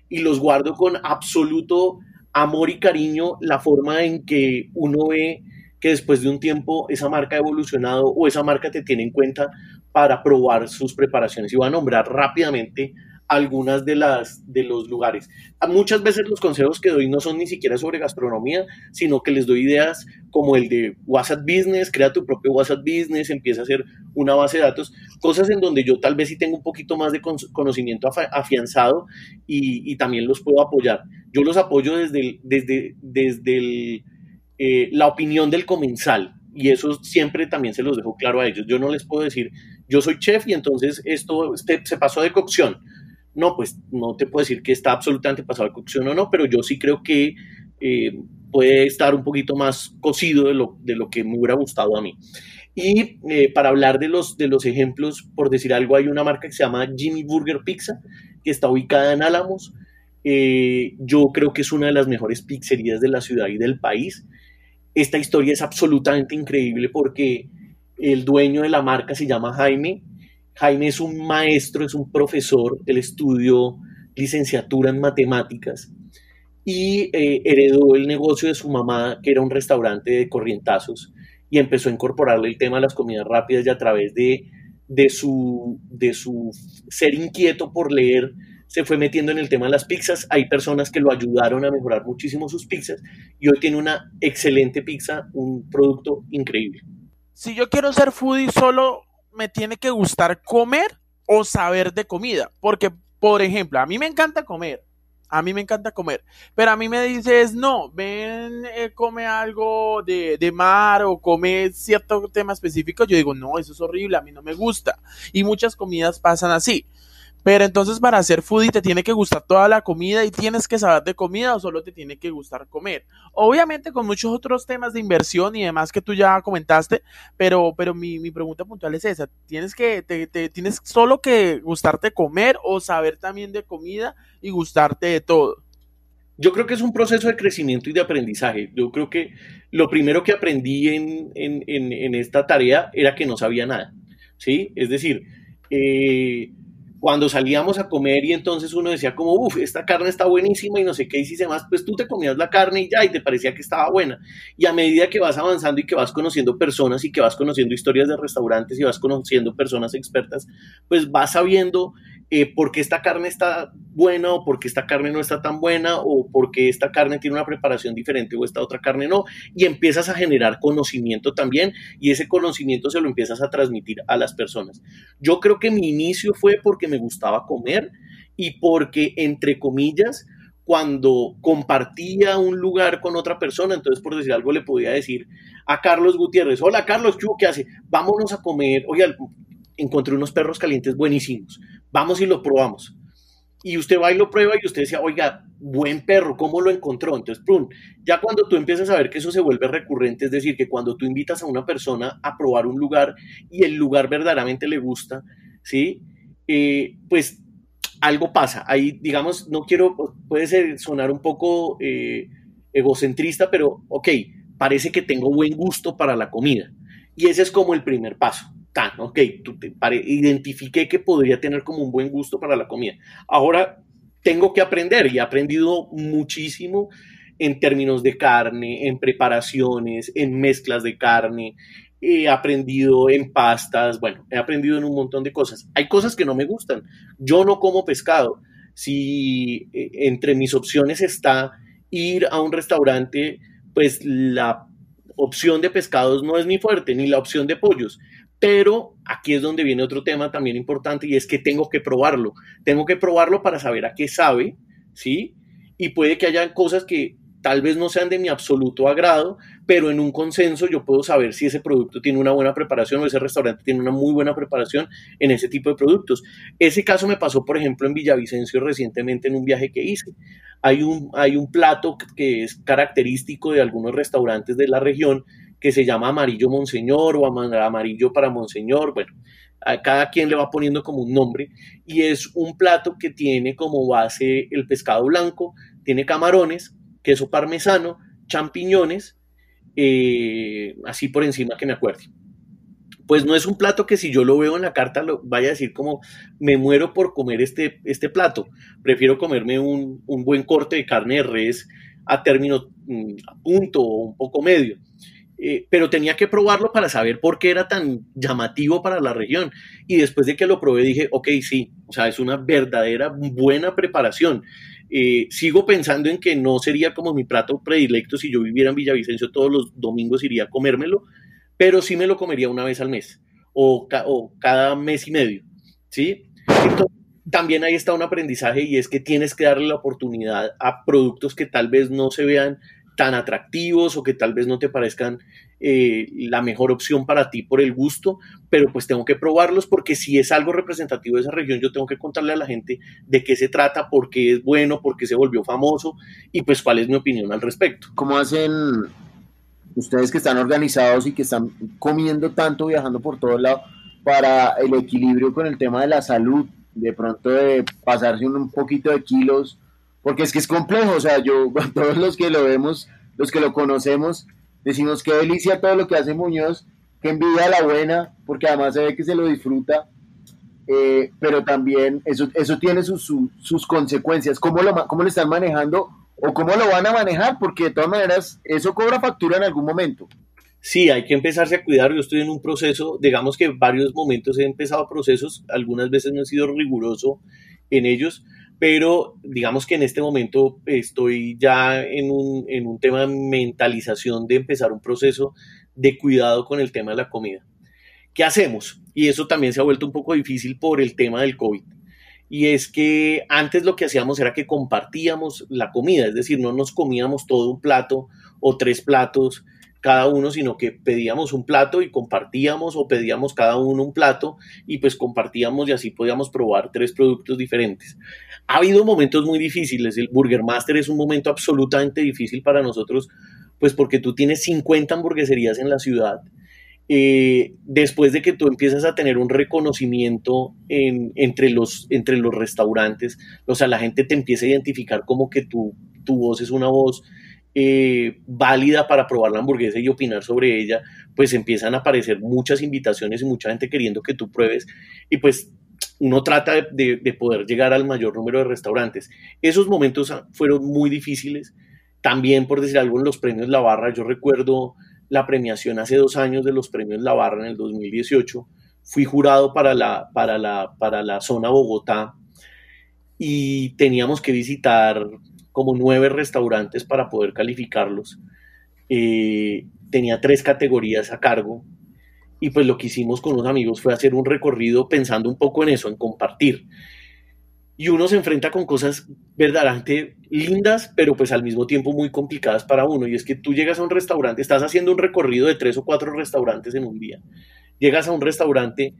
y los guardo con absoluto amor y cariño la forma en que uno ve que después de un tiempo esa marca ha evolucionado o esa marca te tiene en cuenta para probar sus preparaciones. Y voy a nombrar rápidamente algunas de las de los lugares. Muchas veces los consejos que doy no son ni siquiera sobre gastronomía, sino que les doy ideas como el de WhatsApp Business, crea tu propio WhatsApp Business, empieza a hacer una base de datos, cosas en donde yo tal vez sí tengo un poquito más de conocimiento afianzado y, también los puedo apoyar. Yo los apoyo desde, desde, desde eh, la opinión del comensal, y eso siempre también se los dejo claro a ellos. Yo no les puedo decir, yo soy chef y entonces esto se pasó de cocción. No, pues no te puedo decir que está absolutamente pasado de cocción o no, pero yo sí creo que eh, puede estar un poquito más cocido de lo, de lo que me hubiera gustado a mí. Y eh, para hablar de los, de los ejemplos, por decir algo, hay una marca que se llama Jimmy Burger Pizza, que está ubicada en Álamos. Eh, yo creo que es una de las mejores pizzerías de la ciudad y del país. Esta historia es absolutamente increíble porque el dueño de la marca se llama Jaime. Jaime es un maestro, es un profesor, él estudió licenciatura en matemáticas y eh, heredó el negocio de su mamá, que era un restaurante de corrientazos, y empezó a incorporarle el tema de las comidas rápidas y a través de, de, su, de su ser inquieto por leer, se fue metiendo en el tema de las pizzas. Hay personas que lo ayudaron a mejorar muchísimo sus pizzas y hoy tiene una excelente pizza, un producto increíble. Si yo quiero ser foodie, solo me tiene que gustar comer o saber de comida. Porque, por ejemplo, a mí me encanta comer. A mí me encanta comer. Pero a mí me dices, no, ven, eh, come algo de, de, mar o come cierto tema específico. Yo digo, no, eso es horrible, a mí no me gusta. Y muchas comidas pasan así. Pero entonces para hacer foodie te tiene que gustar toda la comida y tienes que saber de comida o solo te tiene que gustar comer. Obviamente con muchos otros temas de inversión y demás que tú ya comentaste, pero, pero mi, mi pregunta puntual es esa. Tienes que, te, te, tienes solo que gustarte comer o saber también de comida y gustarte de todo. Yo creo que es un proceso de crecimiento y de aprendizaje. Yo creo que lo primero que aprendí en, en, en, en esta tarea era que no sabía nada. ¿Sí? Es decir, eh, cuando salíamos a comer y entonces uno decía como, uff, esta carne está buenísima y no sé qué hiciste más, pues tú te comías la carne y ya, y te parecía que estaba buena. Y a medida que vas avanzando y que vas conociendo personas y que vas conociendo historias de restaurantes y vas conociendo personas expertas, pues vas sabiendo eh, por qué esta carne está buena o por qué esta carne no está tan buena o por qué esta carne tiene una preparación diferente o esta otra carne no. Y empiezas a generar conocimiento también y ese conocimiento se lo empiezas a transmitir a las personas. Yo creo que mi inicio fue porque me gustaba comer y porque, entre comillas, cuando compartía un lugar con otra persona, entonces por decir algo le podía decir a Carlos Gutiérrez, hola Carlos, ¿qué hace? Vámonos a comer, oye, encontré unos perros calientes buenísimos, vamos y lo probamos. Y usted va y lo prueba y usted decía, oiga, buen perro, ¿cómo lo encontró? Entonces, plum, ya cuando tú empiezas a ver que eso se vuelve recurrente, es decir, que cuando tú invitas a una persona a probar un lugar y el lugar verdaderamente le gusta, ¿sí? Eh, pues algo pasa. Ahí, digamos, no quiero, puede ser, sonar un poco eh, egocentrista, pero ok, parece que tengo buen gusto para la comida. Y ese es como el primer paso. Tan, ok, tú te identifiqué que podría tener como un buen gusto para la comida. Ahora tengo que aprender y he aprendido muchísimo en términos de carne, en preparaciones, en mezclas de carne, he aprendido en pastas, bueno, he aprendido en un montón de cosas. Hay cosas que no me gustan. Yo no como pescado. Si eh, entre mis opciones está ir a un restaurante, pues la opción de pescados no es mi fuerte, ni la opción de pollos. Pero aquí es donde viene otro tema también importante y es que tengo que probarlo. Tengo que probarlo para saber a qué sabe, ¿sí? Y puede que haya cosas que tal vez no sean de mi absoluto agrado, pero en un consenso yo puedo saber si ese producto tiene una buena preparación o ese restaurante tiene una muy buena preparación en ese tipo de productos. Ese caso me pasó, por ejemplo, en Villavicencio recientemente en un viaje que hice. Hay un, hay un plato que es característico de algunos restaurantes de la región que se llama amarillo monseñor o amarillo para monseñor, bueno, a cada quien le va poniendo como un nombre y es un plato que tiene como base el pescado blanco, tiene camarones, queso parmesano, champiñones, eh, así por encima que me acuerde. Pues no es un plato que si yo lo veo en la carta lo vaya a decir como me muero por comer este, este plato. Prefiero comerme un, buen corte de carne de res a término mm, a punto o un poco medio. Eh, pero tenía que probarlo para saber por qué era tan llamativo para la región. Y después de que lo probé dije, ok, sí, o sea, es una verdadera buena preparación. Eh, sigo pensando en que no sería como mi plato predilecto si yo viviera en Villavicencio todos los domingos iría a comérmelo, pero sí me lo comería una vez al mes o, cada mes y medio, ¿sí? también ahí está un aprendizaje y es que tienes que darle la oportunidad a productos que tal vez no se vean tan atractivos o que tal vez no te parezcan eh, la mejor opción para ti por el gusto, pero pues tengo que probarlos porque si es algo representativo de esa región, yo tengo que contarle a la gente de qué se trata, por qué es bueno, por qué se volvió famoso y pues cuál es mi opinión al respecto. ¿Cómo hacen ustedes que están organizados y que están comiendo tanto, viajando por todos lados, para el equilibrio con el tema de la salud? De pronto de pasarse un poquito de kilos porque es que es complejo, o sea, yo, *laughs* todos los que lo vemos, los que lo conocemos, decimos qué delicia todo lo que hace Muñoz, que envidia la buena, porque además se ve que se lo disfruta, eh, pero también eso, eso tiene sus, sus, consecuencias, ¿Cómo lo, cómo lo están manejando o cómo lo van a manejar, porque de todas maneras eso cobra factura en algún momento. Sí, hay que empezarse a cuidar. Yo estoy en un proceso, digamos que varios momentos he empezado procesos, algunas veces no he sido riguroso en ellos, pero digamos que en este momento estoy ya en un, en un tema de mentalización de empezar un proceso de cuidado con el tema de la comida. ¿Qué hacemos? Y eso también se ha vuelto un poco difícil por el tema del COVID. Y es que antes lo que hacíamos era que compartíamos la comida, es decir, no nos comíamos todo un plato o tres platos cada uno, sino que pedíamos un plato y compartíamos o pedíamos cada uno un plato y pues compartíamos y así podíamos probar tres productos diferentes. Ha habido momentos muy difíciles, el Burger Master es un momento absolutamente difícil para nosotros, pues porque tú tienes 50 hamburgueserías en la ciudad. Eh, después de que tú empiezas a tener un reconocimiento entre, los, entre los restaurantes, o sea, la gente te empieza a identificar como que tu, tu voz es una voz eh, válida para probar la hamburguesa y opinar sobre ella, pues empiezan a aparecer muchas invitaciones y mucha gente queriendo que tú pruebes y pues uno trata de, poder llegar al mayor número de restaurantes. Esos momentos fueron muy difíciles. También, por decir algo, en los premios La Barra, yo recuerdo la premiación hace dos años de los premios La Barra en el 2018. Fui jurado para la, para la, para la zona Bogotá y teníamos que visitar como nueve restaurantes para poder calificarlos. Eh, tenía tres categorías a cargo y pues lo que hicimos con los amigos fue hacer un recorrido pensando un poco en eso, en compartir. Y uno se enfrenta con cosas verdaderamente lindas, pero pues al mismo tiempo muy complicadas para uno. Y es que tú llegas a un restaurante, estás haciendo un recorrido de tres o cuatro restaurantes en un día. Llegas a un restaurante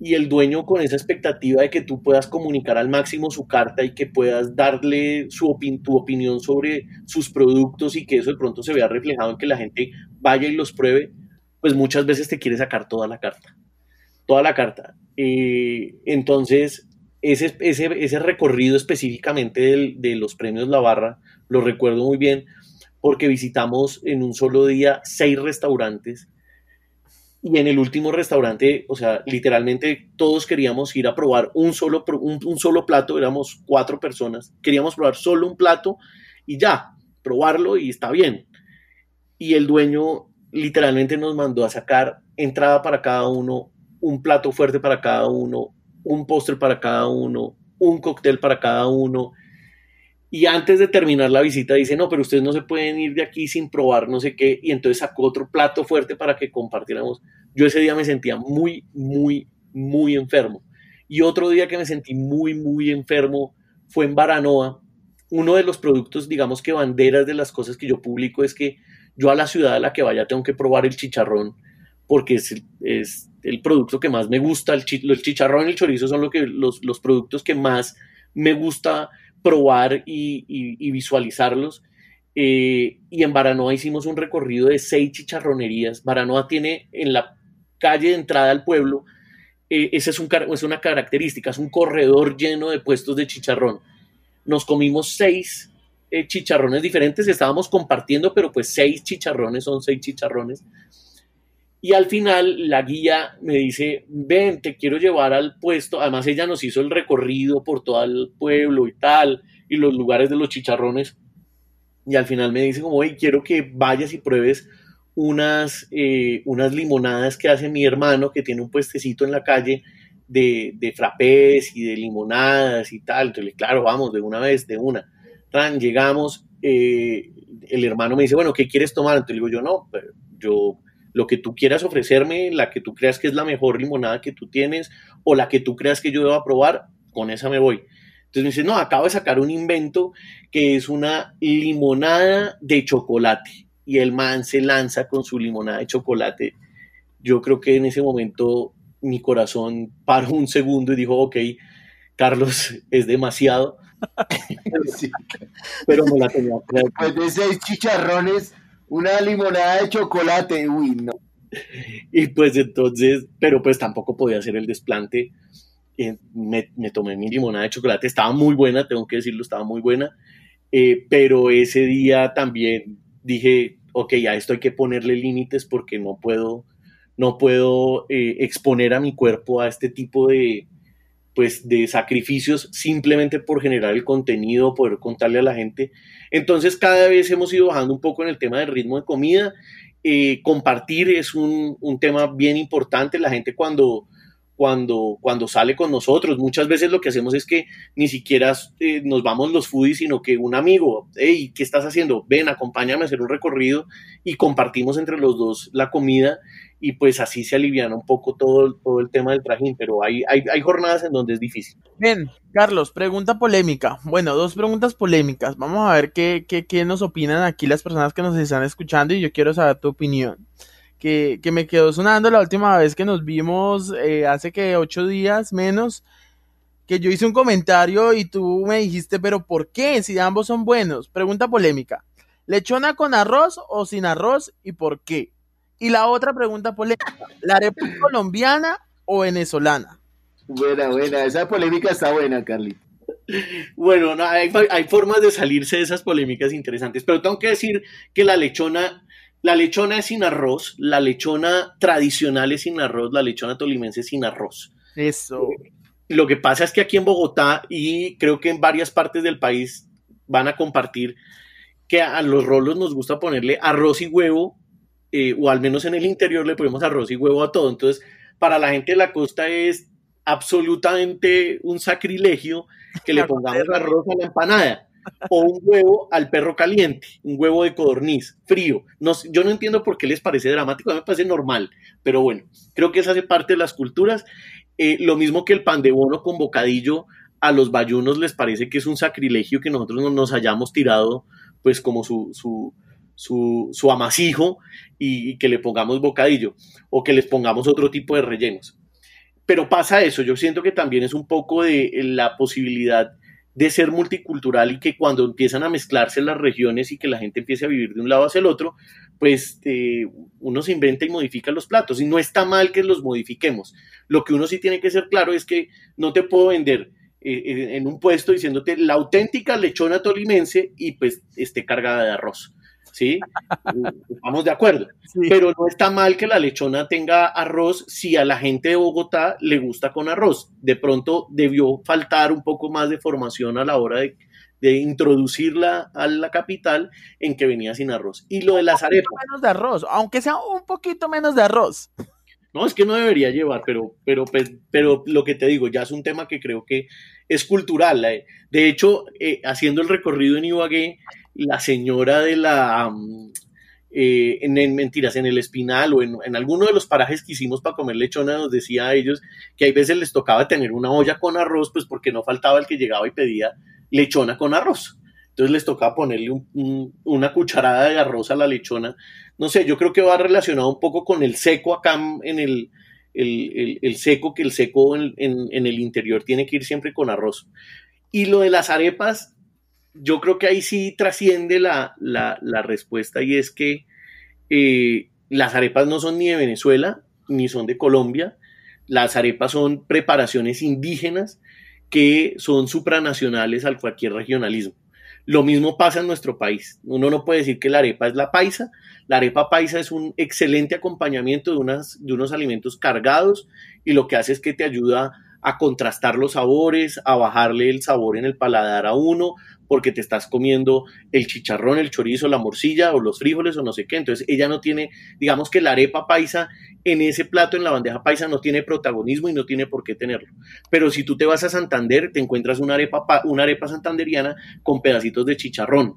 y el dueño con esa expectativa de que tú puedas comunicar al máximo su carta y que puedas darle su tu opinión sobre sus productos y que eso de pronto se vea reflejado en que la gente vaya y los pruebe, pues muchas veces te quiere sacar toda la carta, toda la carta. Eh, entonces, ese, ese, recorrido específicamente de los premios La Barra, lo recuerdo muy bien, porque visitamos en un solo día seis restaurantes y en el último restaurante, o sea, literalmente todos queríamos ir a probar un solo, un, solo plato, éramos cuatro personas, queríamos probar solo un plato y ya, probarlo y está bien. Y el dueño literalmente nos mandó a sacar entrada para cada uno, un plato fuerte para cada uno, un postre para cada uno, un cóctel para cada uno. Y antes de terminar la visita dice, no, pero ustedes no se pueden ir de aquí sin probar no sé qué. Y entonces sacó otro plato fuerte para que compartiéramos. Yo ese día me sentía muy, muy, muy enfermo. Y otro día que me sentí muy, muy enfermo fue en Baranoa. Uno de los productos, digamos que banderas de las cosas que yo publico es que yo a la ciudad a la que vaya tengo que probar el chicharrón porque es, es el producto que más me gusta. El, chicharrón y el chorizo son lo que, los, los productos que más me gusta probar y, visualizarlos. Eh, y en Baranoa hicimos un recorrido de seis chicharronerías. Baranoa tiene en la calle de entrada al pueblo, eh, esa es, un, es una característica, es un corredor lleno de puestos de chicharrón. Nos comimos seis eh, chicharrones diferentes, estábamos compartiendo, pero pues seis chicharrones son seis chicharrones. Y al final la guía me dice, ven, te quiero llevar al puesto. Además ella nos hizo el recorrido por todo el pueblo y tal, y los lugares de los chicharrones. Y al final me dice como, oye, quiero que vayas y pruebes unas, eh, unas limonadas que hace mi hermano, que tiene un puestecito en la calle de, de frappés y de limonadas y tal. Entonces, claro, vamos, de una vez, de una. Llegamos, eh, el hermano me dice, bueno, ¿qué quieres tomar? Entonces digo yo, no, pero yo lo que tú quieras ofrecerme, la que tú creas que es la mejor limonada que tú tienes o la que tú creas que yo deba probar, con esa me voy. Entonces me dice, no, acabo de sacar un invento que es una limonada de chocolate. Y el man se lanza con su limonada de chocolate. Yo creo que en ese momento mi corazón paró un segundo y dijo, ok, Carlos, es demasiado. *laughs* Pero me la tenía. Después de seis chicharrones, una limonada de chocolate, uy, no. Y pues entonces, pero pues tampoco podía hacer el desplante. Eh, me, tomé mi limonada de chocolate, estaba muy buena, tengo que decirlo, estaba muy buena. Eh, pero ese día también dije, ok, a esto hay que ponerle límites porque no puedo, no puedo eh, exponer a mi cuerpo a este tipo de, pues de sacrificios simplemente por generar el contenido, poder contarle a la gente. Entonces cada vez hemos ido bajando un poco en el tema del ritmo de comida. Eh, compartir es un, un, tema bien importante. La gente cuando, cuando, cuando sale con nosotros, muchas veces lo que hacemos es que ni siquiera eh, nos vamos los foodies, sino que un amigo, hey, ¿qué estás haciendo? Ven, acompáñame a hacer un recorrido y compartimos entre los dos la comida y pues así se aliviana un poco todo, todo el tema del trajín, pero hay, hay, hay, jornadas en donde es difícil. Bien, Carlos, pregunta polémica. Bueno, dos preguntas polémicas. Vamos a ver qué, qué, qué nos opinan aquí las personas que nos están escuchando y yo quiero saber tu opinión. Que, que me quedó sonando la última vez que nos vimos, eh, hace que ocho días menos, que yo hice un comentario y tú me dijiste, pero ¿por qué? Si ambos son buenos. Pregunta polémica. ¿Lechona con arroz o sin arroz y por qué? Y la otra pregunta polémica, ¿la arepa colombiana o venezolana? Buena, buena, esa polémica está buena, Carly. Bueno, no, hay, formas de salirse de esas polémicas interesantes, pero tengo que decir que la lechona, la lechona es sin arroz, la lechona tradicional es sin arroz, la lechona tolimense es sin arroz. Eso. Lo que pasa es que aquí en Bogotá y creo que en varias partes del país van a compartir que a los rolos nos gusta ponerle arroz y huevo eh, o al menos en el interior le ponemos arroz y huevo a todo. Entonces, para la gente de la costa es absolutamente un sacrilegio que le *laughs* pongamos arroz a la empanada o un huevo al perro caliente, un huevo de codorniz, frío. No, yo no entiendo por qué les parece dramático, a mí me parece normal, pero bueno, creo que eso hace parte de las culturas. Eh, lo mismo que el pan de bono con bocadillo, a los bayunos les parece que es un sacrilegio que nosotros no nos hayamos tirado, pues como su, su, su, su amasijo y, que le pongamos bocadillo o que les pongamos otro tipo de rellenos. Pero pasa eso, yo siento que también es un poco de la posibilidad de ser multicultural y que cuando empiezan a mezclarse las regiones y que la gente empiece a vivir de un lado hacia el otro, pues eh, uno se inventa y modifica los platos. Y no está mal que los modifiquemos. Lo que uno sí tiene que ser claro es que no te puedo vender eh, en un puesto diciéndote la auténtica lechona tolimense y pues esté cargada de arroz. ¿Sí? *laughs* Estamos de acuerdo. Pero no está mal que la lechona tenga arroz si a la gente de Bogotá le gusta con arroz. De pronto debió faltar un poco más de formación a la hora de, de introducirla a la capital en que venía sin arroz. Y lo de las arepas. Menos de arroz, aunque sea un poquito menos de arroz. No, es que no debería llevar, pero, pero, pues, pero lo que te digo, ya es un tema que creo que es cultural. Eh. De hecho, eh, haciendo el recorrido en Ibagué, la señora de la, eh, en, mentiras, en el Espinal o en, en, alguno de los parajes que hicimos para comer lechona, nos decía a ellos que hay veces les tocaba tener una olla con arroz, pues porque no faltaba el que llegaba y pedía lechona con arroz. Entonces les tocaba ponerle una cucharada de arroz a la lechona. No sé, yo creo que va relacionado un poco con el seco acá en el, el, seco, que el seco en, el interior tiene que ir siempre con arroz. Y lo de las arepas, yo creo que ahí sí trasciende la, respuesta y es que eh, las arepas no son ni de Venezuela ni son de Colombia. Las arepas son preparaciones indígenas que son supranacionales al cualquier regionalismo. Lo mismo pasa en nuestro país. Uno no puede decir que la arepa es la paisa. La arepa paisa es un excelente acompañamiento de, unas, de unos alimentos cargados y lo que hace es que te ayuda a contrastar los sabores, a bajarle el sabor en el paladar a uno, porque te estás comiendo el chicharrón, el chorizo, la morcilla o los frijoles o no sé qué. Entonces ella no tiene, digamos que la arepa paisa en ese plato, en la bandeja paisa, no tiene protagonismo y no tiene por qué tenerlo. Pero si tú te vas a Santander, te encuentras una arepa, una arepa santanderiana con pedacitos de chicharrón.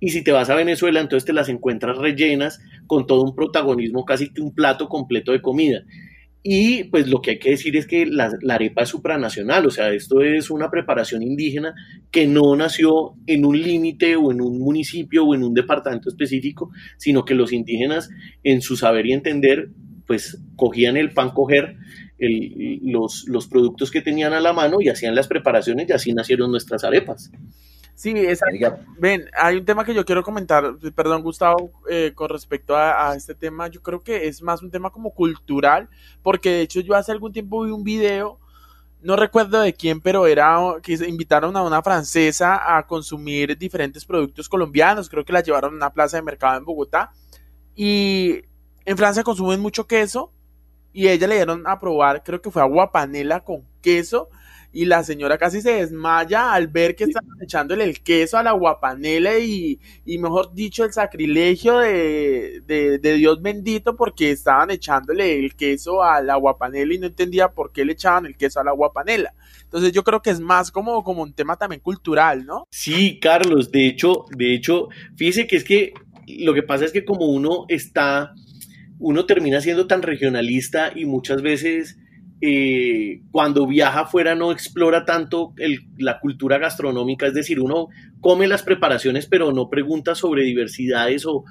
Y si te vas a Venezuela, entonces te las encuentras rellenas con todo un protagonismo, casi un plato completo de comida. Y pues lo que hay que decir es que la, arepa es supranacional, o sea, esto es una preparación indígena que no nació en un límite o en un municipio o en un departamento específico, sino que los indígenas en su saber y entender, pues cogían el pan coger, los, los productos que tenían a la mano y hacían las preparaciones y así nacieron nuestras arepas. Sí, exacto. Ven, hay un tema que yo quiero comentar, perdón Gustavo, eh, con respecto a, este tema, yo creo que es más un tema como cultural, porque de hecho yo hace algún tiempo vi un video, no recuerdo de quién, pero era que invitaron a una francesa a consumir diferentes productos colombianos, creo que la llevaron a una plaza de mercado en Bogotá, y en Francia consumen mucho queso, y ella le dieron a probar, creo que fue agua panela con queso, y la señora casi se desmaya al ver que están echándole el queso a la guapanela y, y mejor dicho, el sacrilegio de, de, Dios bendito porque estaban echándole el queso a la guapanela y no entendía por qué le echaban el queso a la guapanela. Entonces yo creo que es más como, como un tema también cultural, ¿no? Sí, Carlos, de hecho, de hecho, fíjese que es que lo que pasa es que como uno está, uno termina siendo tan regionalista y muchas veces eh, cuando viaja afuera no explora tanto la cultura gastronómica, es decir, uno come las preparaciones pero no pregunta sobre diversidades o,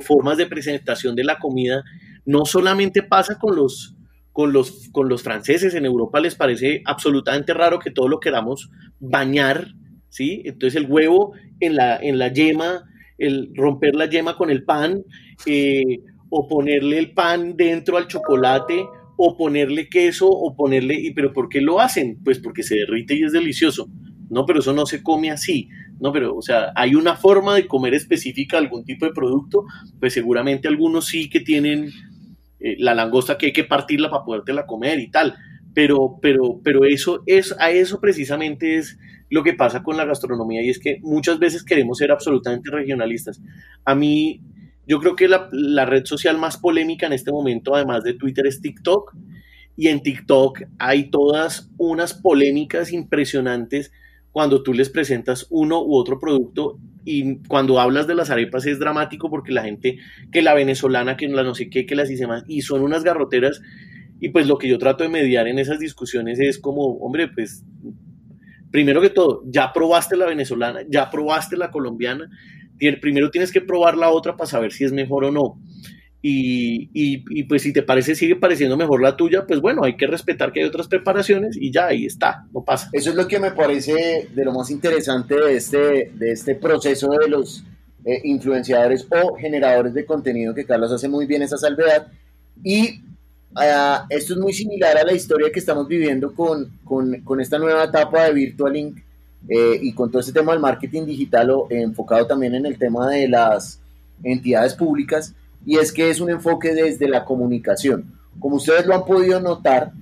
formas de presentación de la comida. No solamente pasa con los, con, los, con los franceses, en Europa les parece absolutamente raro que todo lo queramos bañar, ¿sí? Entonces el huevo en la, en la yema, el romper la yema con el pan, eh, o ponerle el pan dentro al chocolate, o ponerle queso o ponerle, y pero ¿por qué lo hacen? Pues porque se derrite y es delicioso. No, pero eso no se come así. No, pero, o sea, hay una forma de comer específica algún tipo de producto, pues seguramente algunos sí que tienen eh, la langosta que hay que partirla para podértela comer y tal. Pero, pero, pero eso es, a eso precisamente es lo que pasa con la gastronomía y es que muchas veces queremos ser absolutamente regionalistas. A mí yo creo que la, red social más polémica en este momento, además de Twitter, es TikTok. Y en TikTok hay todas unas polémicas impresionantes cuando tú les presentas uno u otro producto y cuando hablas de las arepas es dramático porque la gente, que la venezolana, que la no sé qué, que las dice más, y son unas garroteras y pues lo que yo trato de mediar en esas discusiones es como, hombre, pues primero que todo, ya probaste la venezolana, ya probaste la colombiana, primero tienes que probar la otra para saber si es mejor o no. Y, y, pues si te parece, sigue pareciendo mejor la tuya, pues bueno, hay que respetar que hay otras preparaciones y ya ahí está, no pasa. Eso es lo que me parece de lo más interesante de este, de este proceso de los eh, influenciadores o generadores de contenido, que Carlos hace muy bien esa salvedad. Y ah, esto es muy similar a la historia que estamos viviendo con, con, esta nueva etapa de Virtual Inc. Eh, y con todo este tema del marketing digital o, enfocado también en el tema de las entidades públicas, y es que es un enfoque desde la comunicación. Como ustedes lo han podido notar,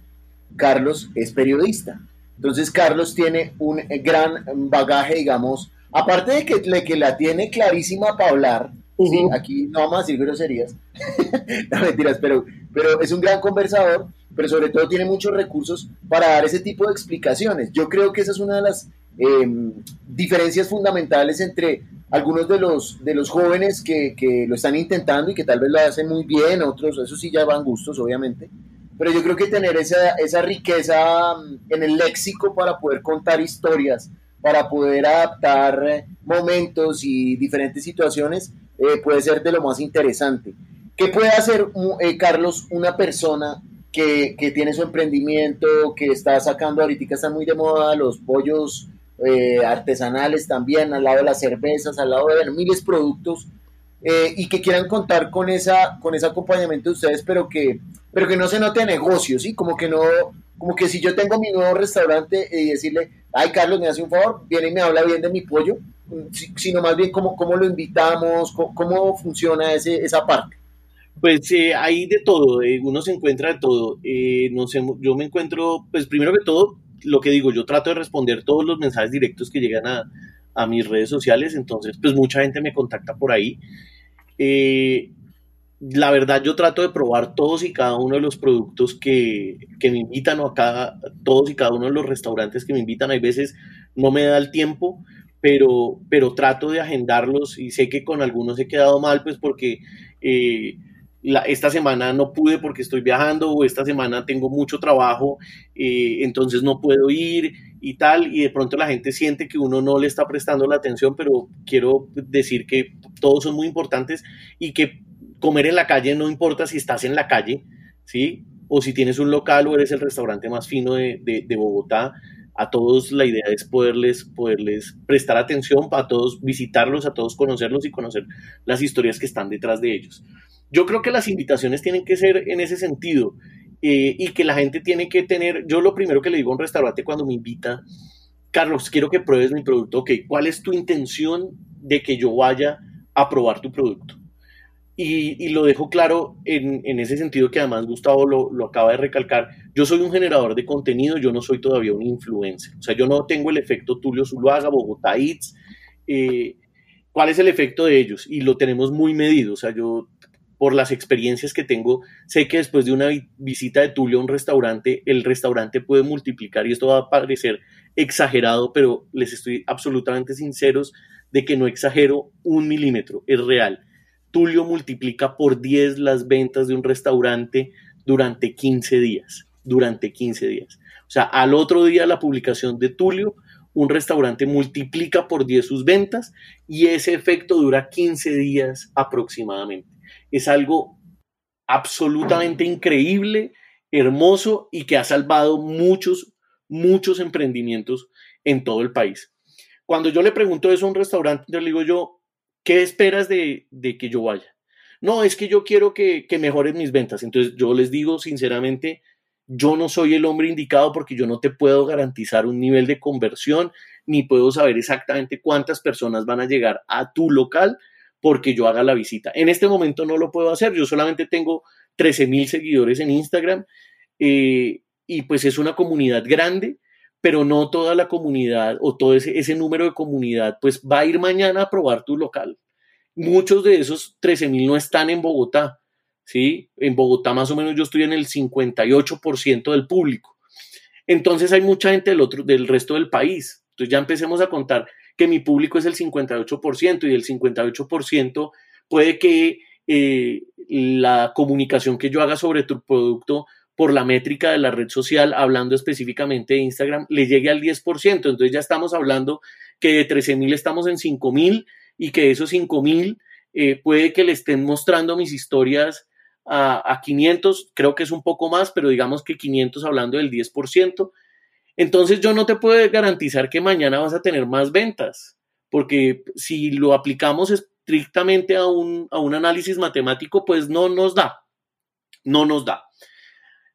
Carlos es periodista. Entonces Carlos tiene un gran bagaje, digamos, aparte de que, que la tiene clarísima para hablar, *laughs* aquí no vamos a decir groserías, *laughs* no mentiras, pero, pero es un gran conversador, pero sobre todo tiene muchos recursos para dar ese tipo de explicaciones. Yo creo que esa es una de las em, diferencias fundamentales entre algunos de los, de los jóvenes que, que, lo están intentando y que tal vez lo hacen muy bien, otros, eso sí ya van gustos, obviamente, pero yo creo que tener esa, esa riqueza mm, en el léxico para poder contar historias, para poder adaptar eh, momentos y diferentes situaciones, eh, puede ser de lo más interesante. ¿Qué puede hacer, mm, eh, Carlos, una persona que, que, tiene su emprendimiento, que está sacando, ahorita están muy de moda los pollos artesanales también, al lado de las cervezas, al lado de miles de productos, y que quieran contar con, esa, con ese acompañamiento de ustedes, pero que pero que no se note negocio, ¿sí? Como que no, como que si yo tengo mi nuevo restaurante y decirle, ay Carlos, me hace un favor, viene y me habla bien de mi pollo, sino más bien cómo, cómo lo invitamos, cómo, funciona ese, esa parte. Pues eh, hay de todo, eh, uno se encuentra de todo. Eh, no sé, yo me encuentro, pues primero que todo, lo que digo, yo trato de responder todos los mensajes directos que llegan a, a mis redes sociales, entonces pues mucha gente me contacta por ahí. Eh, la verdad yo trato de probar todos y cada uno de los productos que, me invitan o acá, todos y cada uno de los restaurantes que me invitan. Hay veces no me da el tiempo, pero, pero trato de agendarlos y sé que con algunos he quedado mal, pues porque eh, esta semana no pude porque estoy viajando o esta semana tengo mucho trabajo, eh, entonces no puedo ir y tal, y de pronto la gente siente que uno no le está prestando la atención, pero quiero decir que todos son muy importantes y que comer en la calle no importa si estás en la calle, ¿sí? O si tienes un local o eres el restaurante más fino de, Bogotá, a todos la idea es poderles, poderles prestar atención, a todos visitarlos, a todos conocerlos y conocer las historias que están detrás de ellos. Yo creo que las invitaciones tienen que ser en ese sentido eh, y que la gente tiene que tener, yo lo primero que le digo a un restaurante cuando me invita, Carlos, quiero que pruebes mi producto, ok, ¿cuál es tu intención de que yo vaya a probar tu producto? Y, lo dejo claro en, ese sentido que además Gustavo lo, acaba de recalcar. Yo soy un generador de contenido, yo no soy todavía un influencer. O sea, yo no tengo el efecto Tulio Zuluaga, Bogotá Eats. Eh, ¿Cuál es el efecto de ellos? Y lo tenemos muy medido. O sea, yo, por las experiencias que tengo, sé que después de una visita de Tulio a un restaurante, el restaurante puede multiplicar, y esto va a parecer exagerado, pero les estoy absolutamente sinceros de que no exagero un milímetro, es real Tulio multiplica por 10 las ventas de un restaurante durante 15 días, durante 15 días. O sea, al otro día la publicación de Tulio, un restaurante multiplica por 10 sus ventas y ese efecto dura 15 días aproximadamente. Es algo absolutamente increíble, hermoso y que ha salvado muchos, muchos emprendimientos en todo el país. Cuando yo le pregunto eso a un restaurante, yo le digo yo, ¿qué esperas de, que yo vaya? No, es que yo quiero que, que mejoren mis ventas. Entonces yo les digo sinceramente, yo no soy el hombre indicado porque yo no te puedo garantizar un nivel de conversión, ni puedo saber exactamente cuántas personas van a llegar a tu local porque yo haga la visita. En este momento no lo puedo hacer, yo solamente tengo 13 mil seguidores en Instagram eh, y pues es una comunidad grande, pero no toda la comunidad o todo ese, número de comunidad pues va a ir mañana a probar tu local. Muchos de esos 13 mil no están en Bogotá, ¿sí? En Bogotá más o menos yo estoy en el 58% del público. Entonces hay mucha gente del, otro, del resto del país. Entonces ya empecemos a contar que mi público es el 58% y del 58% puede que eh, la comunicación que yo haga sobre tu producto por la métrica de la red social, hablando específicamente de Instagram, le llegue al 10%. Entonces ya estamos hablando que de 13 mil estamos en 5 mil y que esos 5 mil eh, puede que le estén mostrando mis historias a, a, 500, creo que es un poco más, pero digamos que 500 hablando del 10%. Entonces yo no te puedo garantizar que mañana vas a tener más ventas, porque si lo aplicamos estrictamente a un, a un análisis matemático, pues no nos da, no nos da.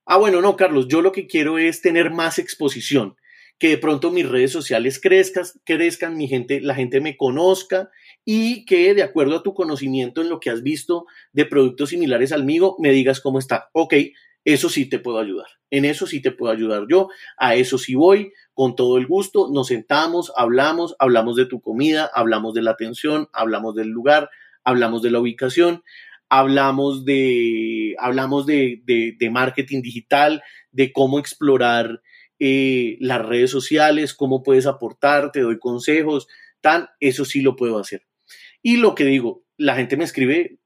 Ah, bueno, no, Carlos, yo lo que quiero es tener más exposición, que de pronto mis redes sociales crezcan, crezcan, mi gente, la gente me conozca y que de acuerdo a tu conocimiento en lo que has visto de productos similares al mío, me digas cómo está. Ok, eso sí te puedo ayudar. En eso sí te puedo ayudar yo. A eso sí voy con todo el gusto. Nos sentamos, hablamos, hablamos de tu comida, hablamos de la atención, hablamos del lugar, hablamos de la ubicación, hablamos de, hablamos de, de, marketing digital, de cómo explorar eh, las redes sociales, cómo puedes aportar, te doy consejos, tan, eso sí lo puedo hacer. Y lo que digo, la gente me escribe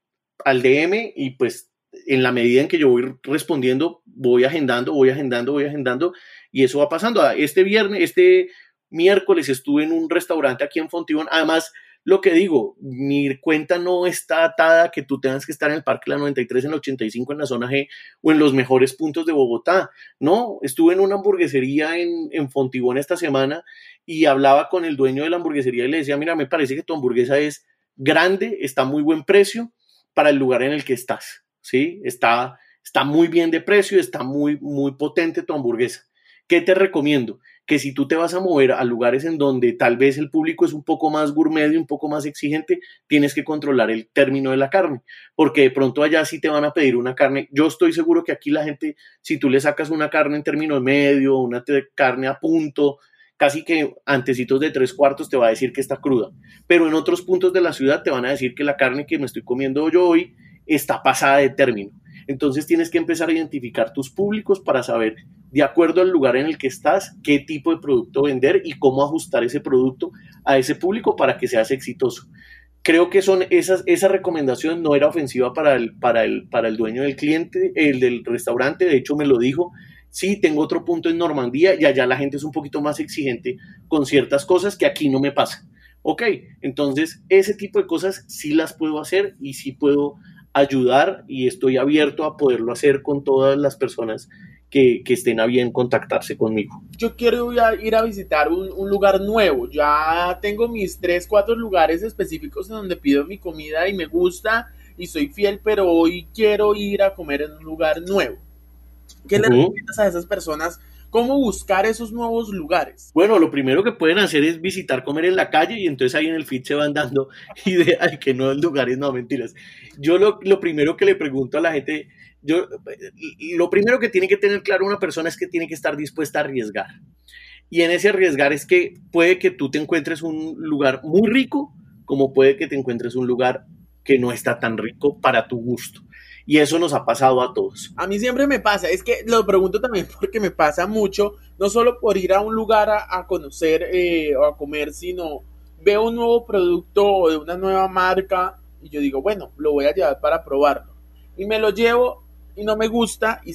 al DM y pues en la medida en que yo voy respondiendo, voy agendando, voy agendando, voy agendando y eso va pasando. Ah, este viernes, este miércoles estuve en un restaurante aquí en Fontibón. Además, lo que digo, mi cuenta no está atada a que tú tengas que estar en el Parque La 93, en la 85, en la zona G o en los mejores puntos de Bogotá. No, estuve en una hamburguesería en, en Fontibón esta semana y hablaba con el dueño de la hamburguesería y le decía, mira, me parece que tu hamburguesa es grande, está muy buen precio para el lugar en el que estás, ¿sí? Está, está muy bien de precio, está muy, muy potente tu hamburguesa. ¿Qué te recomiendo? Que si tú te vas a mover a lugares en donde tal vez el público es un poco más gourmet y un poco más exigente, tienes que controlar el término de la carne, porque de pronto allá sí te van a pedir una carne. Yo estoy seguro que aquí la gente, si tú le sacas una carne en término medio, una carne a punto, casi que antecitos de tres cuartos te va a decir que está cruda. Pero en otros puntos de la ciudad te van a decir que la carne que me estoy comiendo yo hoy está pasada de término. Entonces tienes que empezar a identificar tus públicos para saber, de acuerdo al lugar en el que estás, qué tipo de producto vender y cómo ajustar ese producto a ese público para que seas exitoso. Creo que son esas, esa recomendación no era ofensiva para el, para, el, para el dueño del cliente, el del restaurante, de hecho me lo dijo, Sí, tengo otro punto en Normandía y allá la gente es un poquito más exigente con ciertas cosas que aquí no me pasa. Ok, entonces ese tipo de cosas sí las puedo hacer y sí puedo ayudar y estoy abierto a poderlo hacer con todas las personas que, estén a bien contactarse conmigo. Yo quiero ir a visitar un, un, lugar nuevo. Ya tengo mis tres, cuatro lugares específicos en donde pido mi comida y me gusta y soy fiel, pero hoy quiero ir a comer en un lugar nuevo. ¿Qué le recomiendas a esas personas? ¿Cómo buscar esos nuevos lugares? Bueno, lo primero que pueden hacer es visitar comer en la calle y entonces ahí en el feed se van dando *laughs* ideas de que no lugares, no, mentiras. Yo lo, lo primero que le pregunto a la gente, yo, lo primero que tiene que tener claro una persona es que tiene que estar dispuesta a arriesgar. Y en ese arriesgar es que puede que tú te encuentres un lugar muy rico, como puede que te encuentres un lugar que no está tan rico para tu gusto. Y eso nos ha pasado a todos. A mí siempre me pasa, es que lo pregunto también *laughs* porque me pasa mucho, no solo por ir a un lugar a, conocer eh, o a comer, sino veo un nuevo producto de una nueva marca y yo digo, bueno, lo voy a llevar para probarlo. Y me lo llevo y no me gusta y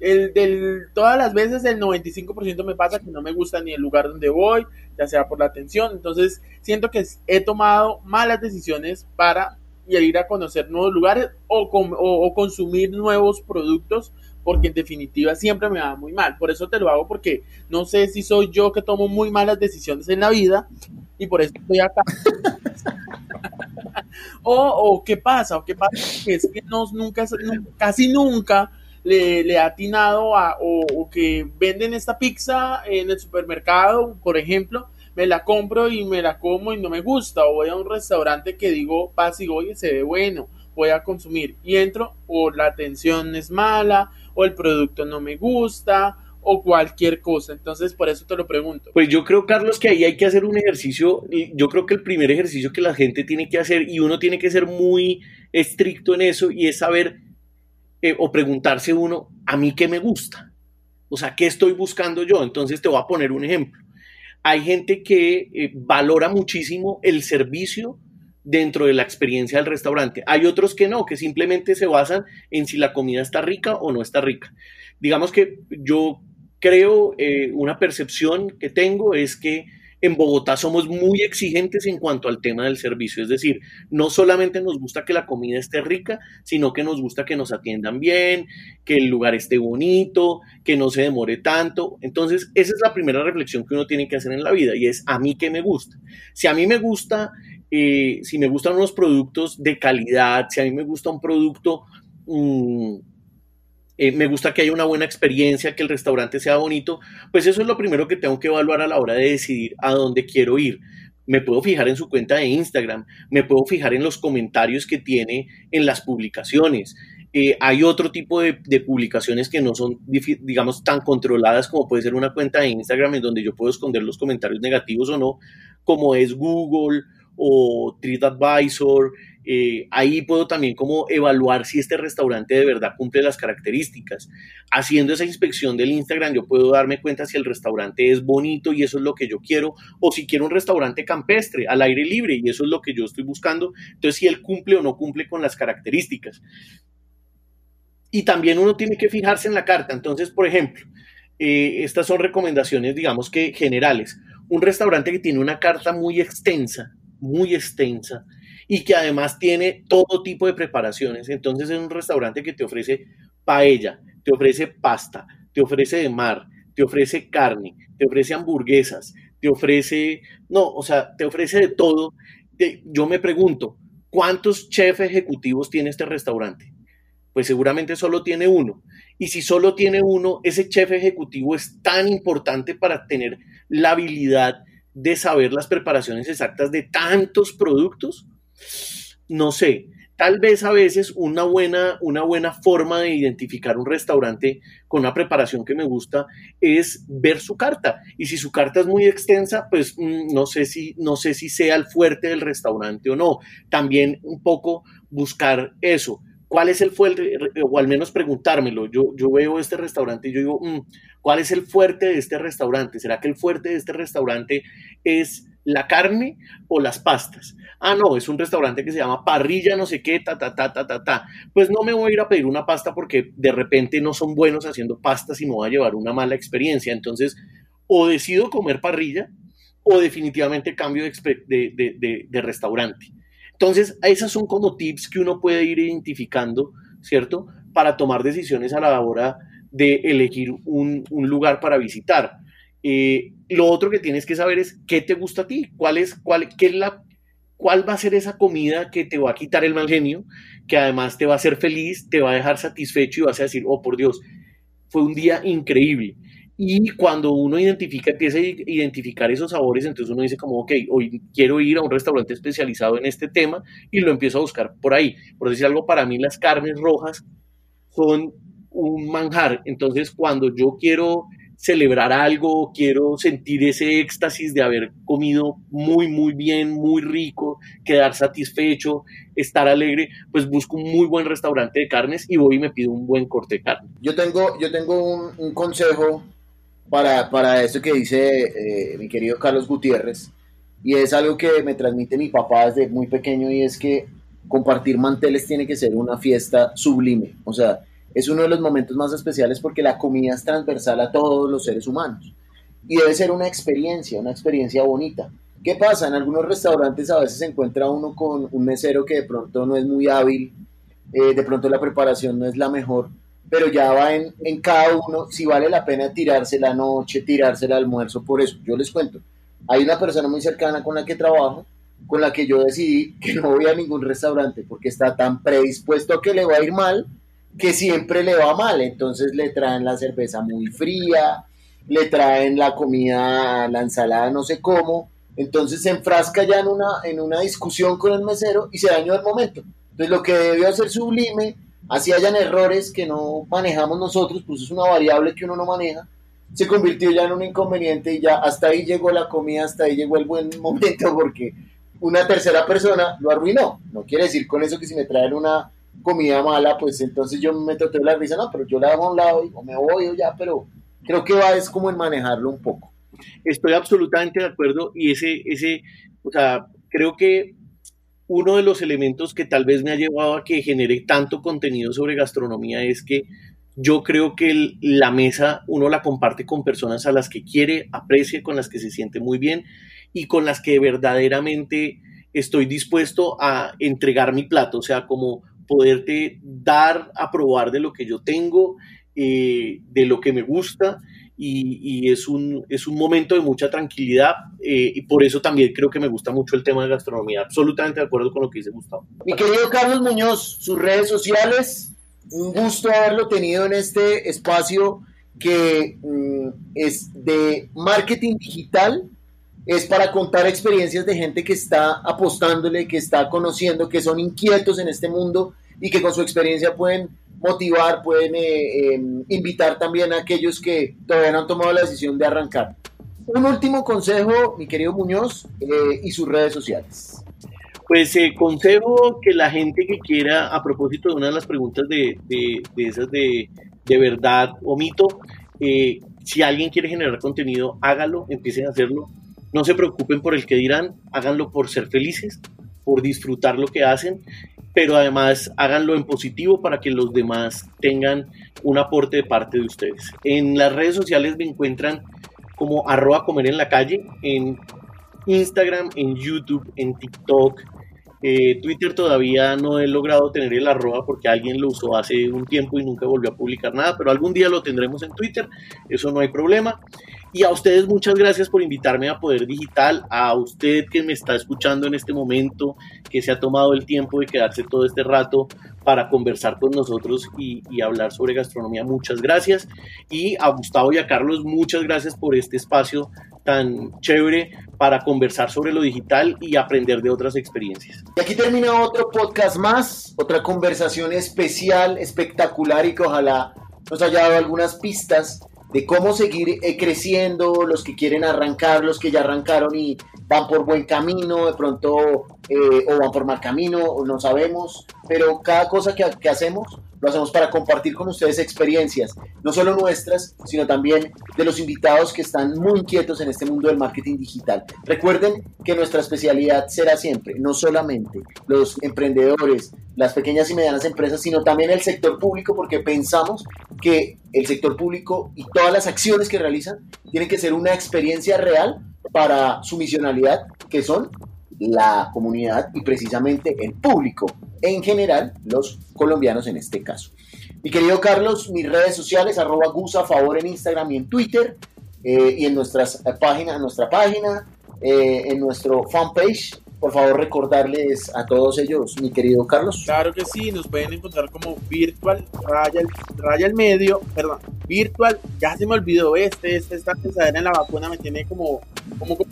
el del, todas las veces el 95% me pasa que no me gusta ni el lugar donde voy, ya sea por la atención. Entonces siento que he tomado malas decisiones para y ir a conocer nuevos lugares o, o, consumir nuevos productos porque en definitiva siempre me va muy mal. Por eso te lo hago porque no sé si soy yo que tomo muy malas decisiones en la vida y por eso estoy acá. *laughs* o, qué pasa, o qué pasa, es que nos, nunca, casi nunca le, le ha atinado a, o, o que venden esta pizza en el supermercado, por ejemplo, me la compro y me la como y no me gusta, o voy a un restaurante que digo, paz y oye, se ve bueno, voy a consumir y entro, o la atención es mala, o el producto no me gusta, o cualquier cosa. Entonces, por eso te lo pregunto. Pues yo creo, Carlos, que ahí hay que hacer un ejercicio. Yo creo que el primer ejercicio que la gente tiene que hacer, y uno tiene que ser muy estricto en eso, y es saber eh, o preguntarse uno, ¿a mí qué me gusta? O sea, ¿qué estoy buscando yo? Entonces te voy a poner un ejemplo. Hay gente que eh, valora muchísimo el servicio dentro de la experiencia del restaurante. Hay otros que no, que simplemente se basan en si la comida está rica o no está rica. Digamos que yo creo, eh, una percepción que tengo es que en Bogotá somos muy exigentes en cuanto al tema del servicio, es decir, no solamente nos gusta que la comida esté rica, sino que nos gusta que nos atiendan bien, que el lugar esté bonito, que no se demore tanto. Entonces, esa es la primera reflexión que uno tiene que hacer en la vida y es a mí qué me gusta. Si a mí me gusta, eh, si me gustan unos productos de calidad, si a mí me gusta un producto... Mm, eh, me gusta que haya una buena experiencia, que el restaurante sea bonito, pues eso es lo primero que tengo que evaluar a la hora de decidir a dónde quiero ir. Me puedo fijar en su cuenta de Instagram, me puedo fijar en los comentarios que tiene en las publicaciones. Eh, hay otro tipo de, de, publicaciones que no son, digamos, tan controladas como puede ser una cuenta de Instagram en donde yo puedo esconder los comentarios negativos o no, como es Google o TripAdvisor. Eh, ahí puedo también como evaluar si este restaurante de verdad cumple las características. Haciendo esa inspección del Instagram, yo puedo darme cuenta si el restaurante es bonito y eso es lo que yo quiero, o si quiero un restaurante campestre, al aire libre, y eso es lo que yo estoy buscando. Entonces, si él cumple o no cumple con las características. Y también uno tiene que fijarse en la carta. Entonces, por ejemplo, eh, estas son recomendaciones, digamos que generales. Un restaurante que tiene una carta muy extensa, muy extensa, y que además tiene todo tipo de preparaciones. Entonces es un restaurante que te ofrece paella, te ofrece pasta, te ofrece de mar, te ofrece carne, te ofrece hamburguesas, te ofrece, no, o sea, te ofrece de todo. Yo me pregunto, ¿cuántos chefs ejecutivos tiene este restaurante? Pues seguramente solo tiene uno. Y si solo tiene uno, ese chef ejecutivo es tan importante para tener la habilidad de saber las preparaciones exactas de tantos productos no sé, tal vez a veces una buena, una buena forma de identificar un restaurante con una preparación que me gusta es ver su carta. Y si su carta es muy extensa, pues mm, no, sé si, no sé si sea el fuerte del restaurante o no. También un poco buscar eso. ¿Cuál es el fuerte? O al menos preguntármelo. Yo, yo veo este restaurante y yo digo, mm, ¿cuál es el fuerte de este restaurante? ¿Será que el fuerte de este restaurante es la carne o las pastas. Ah, no, es un restaurante que se llama parrilla, no sé qué, ta, ta, ta, ta, ta, ta. Pues no me voy a ir a pedir una pasta porque de repente no son buenos haciendo pastas y me voy a llevar una mala experiencia. Entonces, o decido comer parrilla o definitivamente cambio de, restaurante. Entonces, esas son como tips que uno puede ir identificando, ¿cierto? Para tomar decisiones a la hora de elegir un lugar para visitar. Eh, lo otro que tienes que saber es qué te gusta a ti, cuál es, cuál, qué es la, cuál va a ser esa comida que te va a quitar el mal genio, que además te va a hacer feliz, te va a dejar satisfecho y vas a decir, oh por Dios, fue un día increíble. Y cuando uno identifica, empieza a identificar esos sabores, entonces uno dice como, ok, hoy quiero ir a un restaurante especializado en este tema y lo empiezo a buscar por ahí. Por decir algo, para mí las carnes rojas son un manjar. Entonces, cuando yo quiero celebrar algo, quiero sentir ese éxtasis de haber comido muy, muy bien, muy rico, quedar satisfecho, estar alegre, pues busco un muy buen restaurante de carnes y voy y me pido un buen corte de carne. Yo tengo, yo tengo un, consejo para, para esto que dice eh, mi querido Carlos Gutiérrez y es algo que me transmite mi papá desde muy pequeño y es que compartir manteles tiene que ser una fiesta sublime, o sea, es uno de los momentos más especiales porque la comida es transversal a todos los seres humanos y debe ser una experiencia, una experiencia bonita. ¿Qué pasa? En algunos restaurantes a veces se encuentra uno con un mesero que de pronto no es muy hábil, eh, de pronto la preparación no es la mejor, pero ya va en, en cada uno si vale la pena tirarse la noche, tirarse el almuerzo, por eso yo les cuento. Hay una persona muy cercana con la que trabajo, con la que yo decidí que *laughs* no voy a ningún restaurante porque está tan predispuesto a que le va a ir mal que siempre le va mal, entonces le traen la cerveza muy fría, le traen la comida, la ensalada, no sé cómo, entonces se enfrasca ya en una, en una discusión con el mesero y se dañó el momento. Entonces lo que debió hacer sublime, así hayan errores que no manejamos nosotros, pues es una variable que uno no maneja, se convirtió ya en un inconveniente y ya hasta ahí llegó la comida, hasta ahí llegó el buen *laughs* momento porque una tercera persona lo arruinó. No quiere decir con eso que si me traen una comida mala, pues entonces yo me traté de la risa, no, pero yo la hago a un lado y me voy o ya, pero creo que va es como en manejarlo un poco. Estoy absolutamente de acuerdo y ese, ese, o sea, creo que uno de los elementos que tal vez me ha llevado a que genere tanto contenido sobre gastronomía es que yo creo que la mesa uno la comparte con personas a las que quiere, aprecia, con las que se siente muy bien y con las que verdaderamente estoy dispuesto a entregar mi plato, o sea, como poderte dar a probar de lo que yo tengo, eh, de lo que me gusta. Y, es, un, es un momento de mucha tranquilidad eh, y por eso también creo que me gusta mucho el tema de gastronomía. Absolutamente de acuerdo con lo que dice Gustavo. Mi querido Carlos Muñoz, sus redes sociales un gusto haberlo tenido en este espacio que mm, es de marketing digital, es para contar experiencias de gente que está apostándole, que está conociendo, que son inquietos en este mundo y que con su experiencia pueden motivar, pueden eh, em, invitar también a aquellos que todavía no han tomado la decisión de arrancar. Un último consejo, mi querido Muñoz, eh, y sus redes sociales. Pues eh, consejo que la gente que quiera, a propósito de una de las preguntas de, de, esas de, de, verdad o mito, si alguien quiere generar contenido, hágalo, empiecen a hacerlo. No se preocupen por el que dirán, háganlo por ser felices, por disfrutar lo que hacen pero además háganlo en positivo para que los demás tengan un aporte de parte de ustedes. En las redes sociales me encuentran como arroba comer en la calle, en Instagram, en YouTube, en TikTok. Eh, Twitter todavía no he logrado tener el arroba porque alguien lo usó hace un tiempo y nunca volvió a publicar nada, pero algún día lo tendremos en Twitter, eso no hay problema. Y a ustedes muchas gracias por invitarme a Poder Digital, a usted que me está escuchando en este momento, que se ha tomado el tiempo de quedarse todo este rato para conversar con nosotros y, hablar sobre gastronomía. Muchas gracias. Y a Gustavo y a Carlos, muchas gracias por este espacio tan chévere para conversar sobre lo digital y aprender de otras experiencias. Y aquí termina otro podcast más, otra conversación especial, espectacular y que ojalá nos haya dado algunas pistas de cómo seguir eh, creciendo, los que quieren arrancar, los que ya arrancaron y van por buen camino, de pronto, eh, o van por mal camino, no sabemos, pero cada cosa que, que hacemos lo hacemos para compartir con ustedes experiencias, no solo nuestras, sino también de los invitados que están muy inquietos en este mundo del marketing digital. Recuerden que nuestra especialidad será siempre, no solamente los emprendedores, las pequeñas y medianas empresas, sino también el sector público, porque pensamos que el sector público y todas las acciones que realizan tienen que ser una experiencia real para su misionalidad, que son la comunidad y precisamente el público, en general los colombianos en este caso. Mi querido Carlos, mis redes sociales, arroba gusa favor en Instagram y en Twitter, eh, y en nuestras páginas, en nuestra página, eh, en nuestro fanpage, por favor recordarles a todos ellos, mi querido Carlos. Claro que sí, nos pueden encontrar como virtual raya, raya el medio, perdón, virtual, ya se me olvidó este, este esta pesadera en la vacuna me tiene como, como *laughs*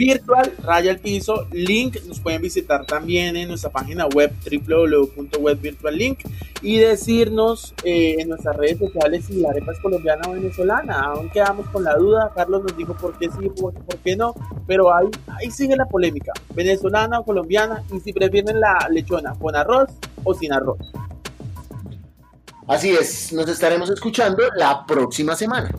virtual raya el piso link nos pueden visitar también en nuestra página web www.webvirtuallink y decirnos eh, en nuestras redes sociales si la arepa es colombiana o venezolana aún quedamos con la duda Carlos nos dijo por qué sí por, por qué no pero ahí, ahí sigue la polémica venezolana o colombiana y si prefieren la lechona con arroz o sin arroz Así es, nos estaremos escuchando la próxima semana.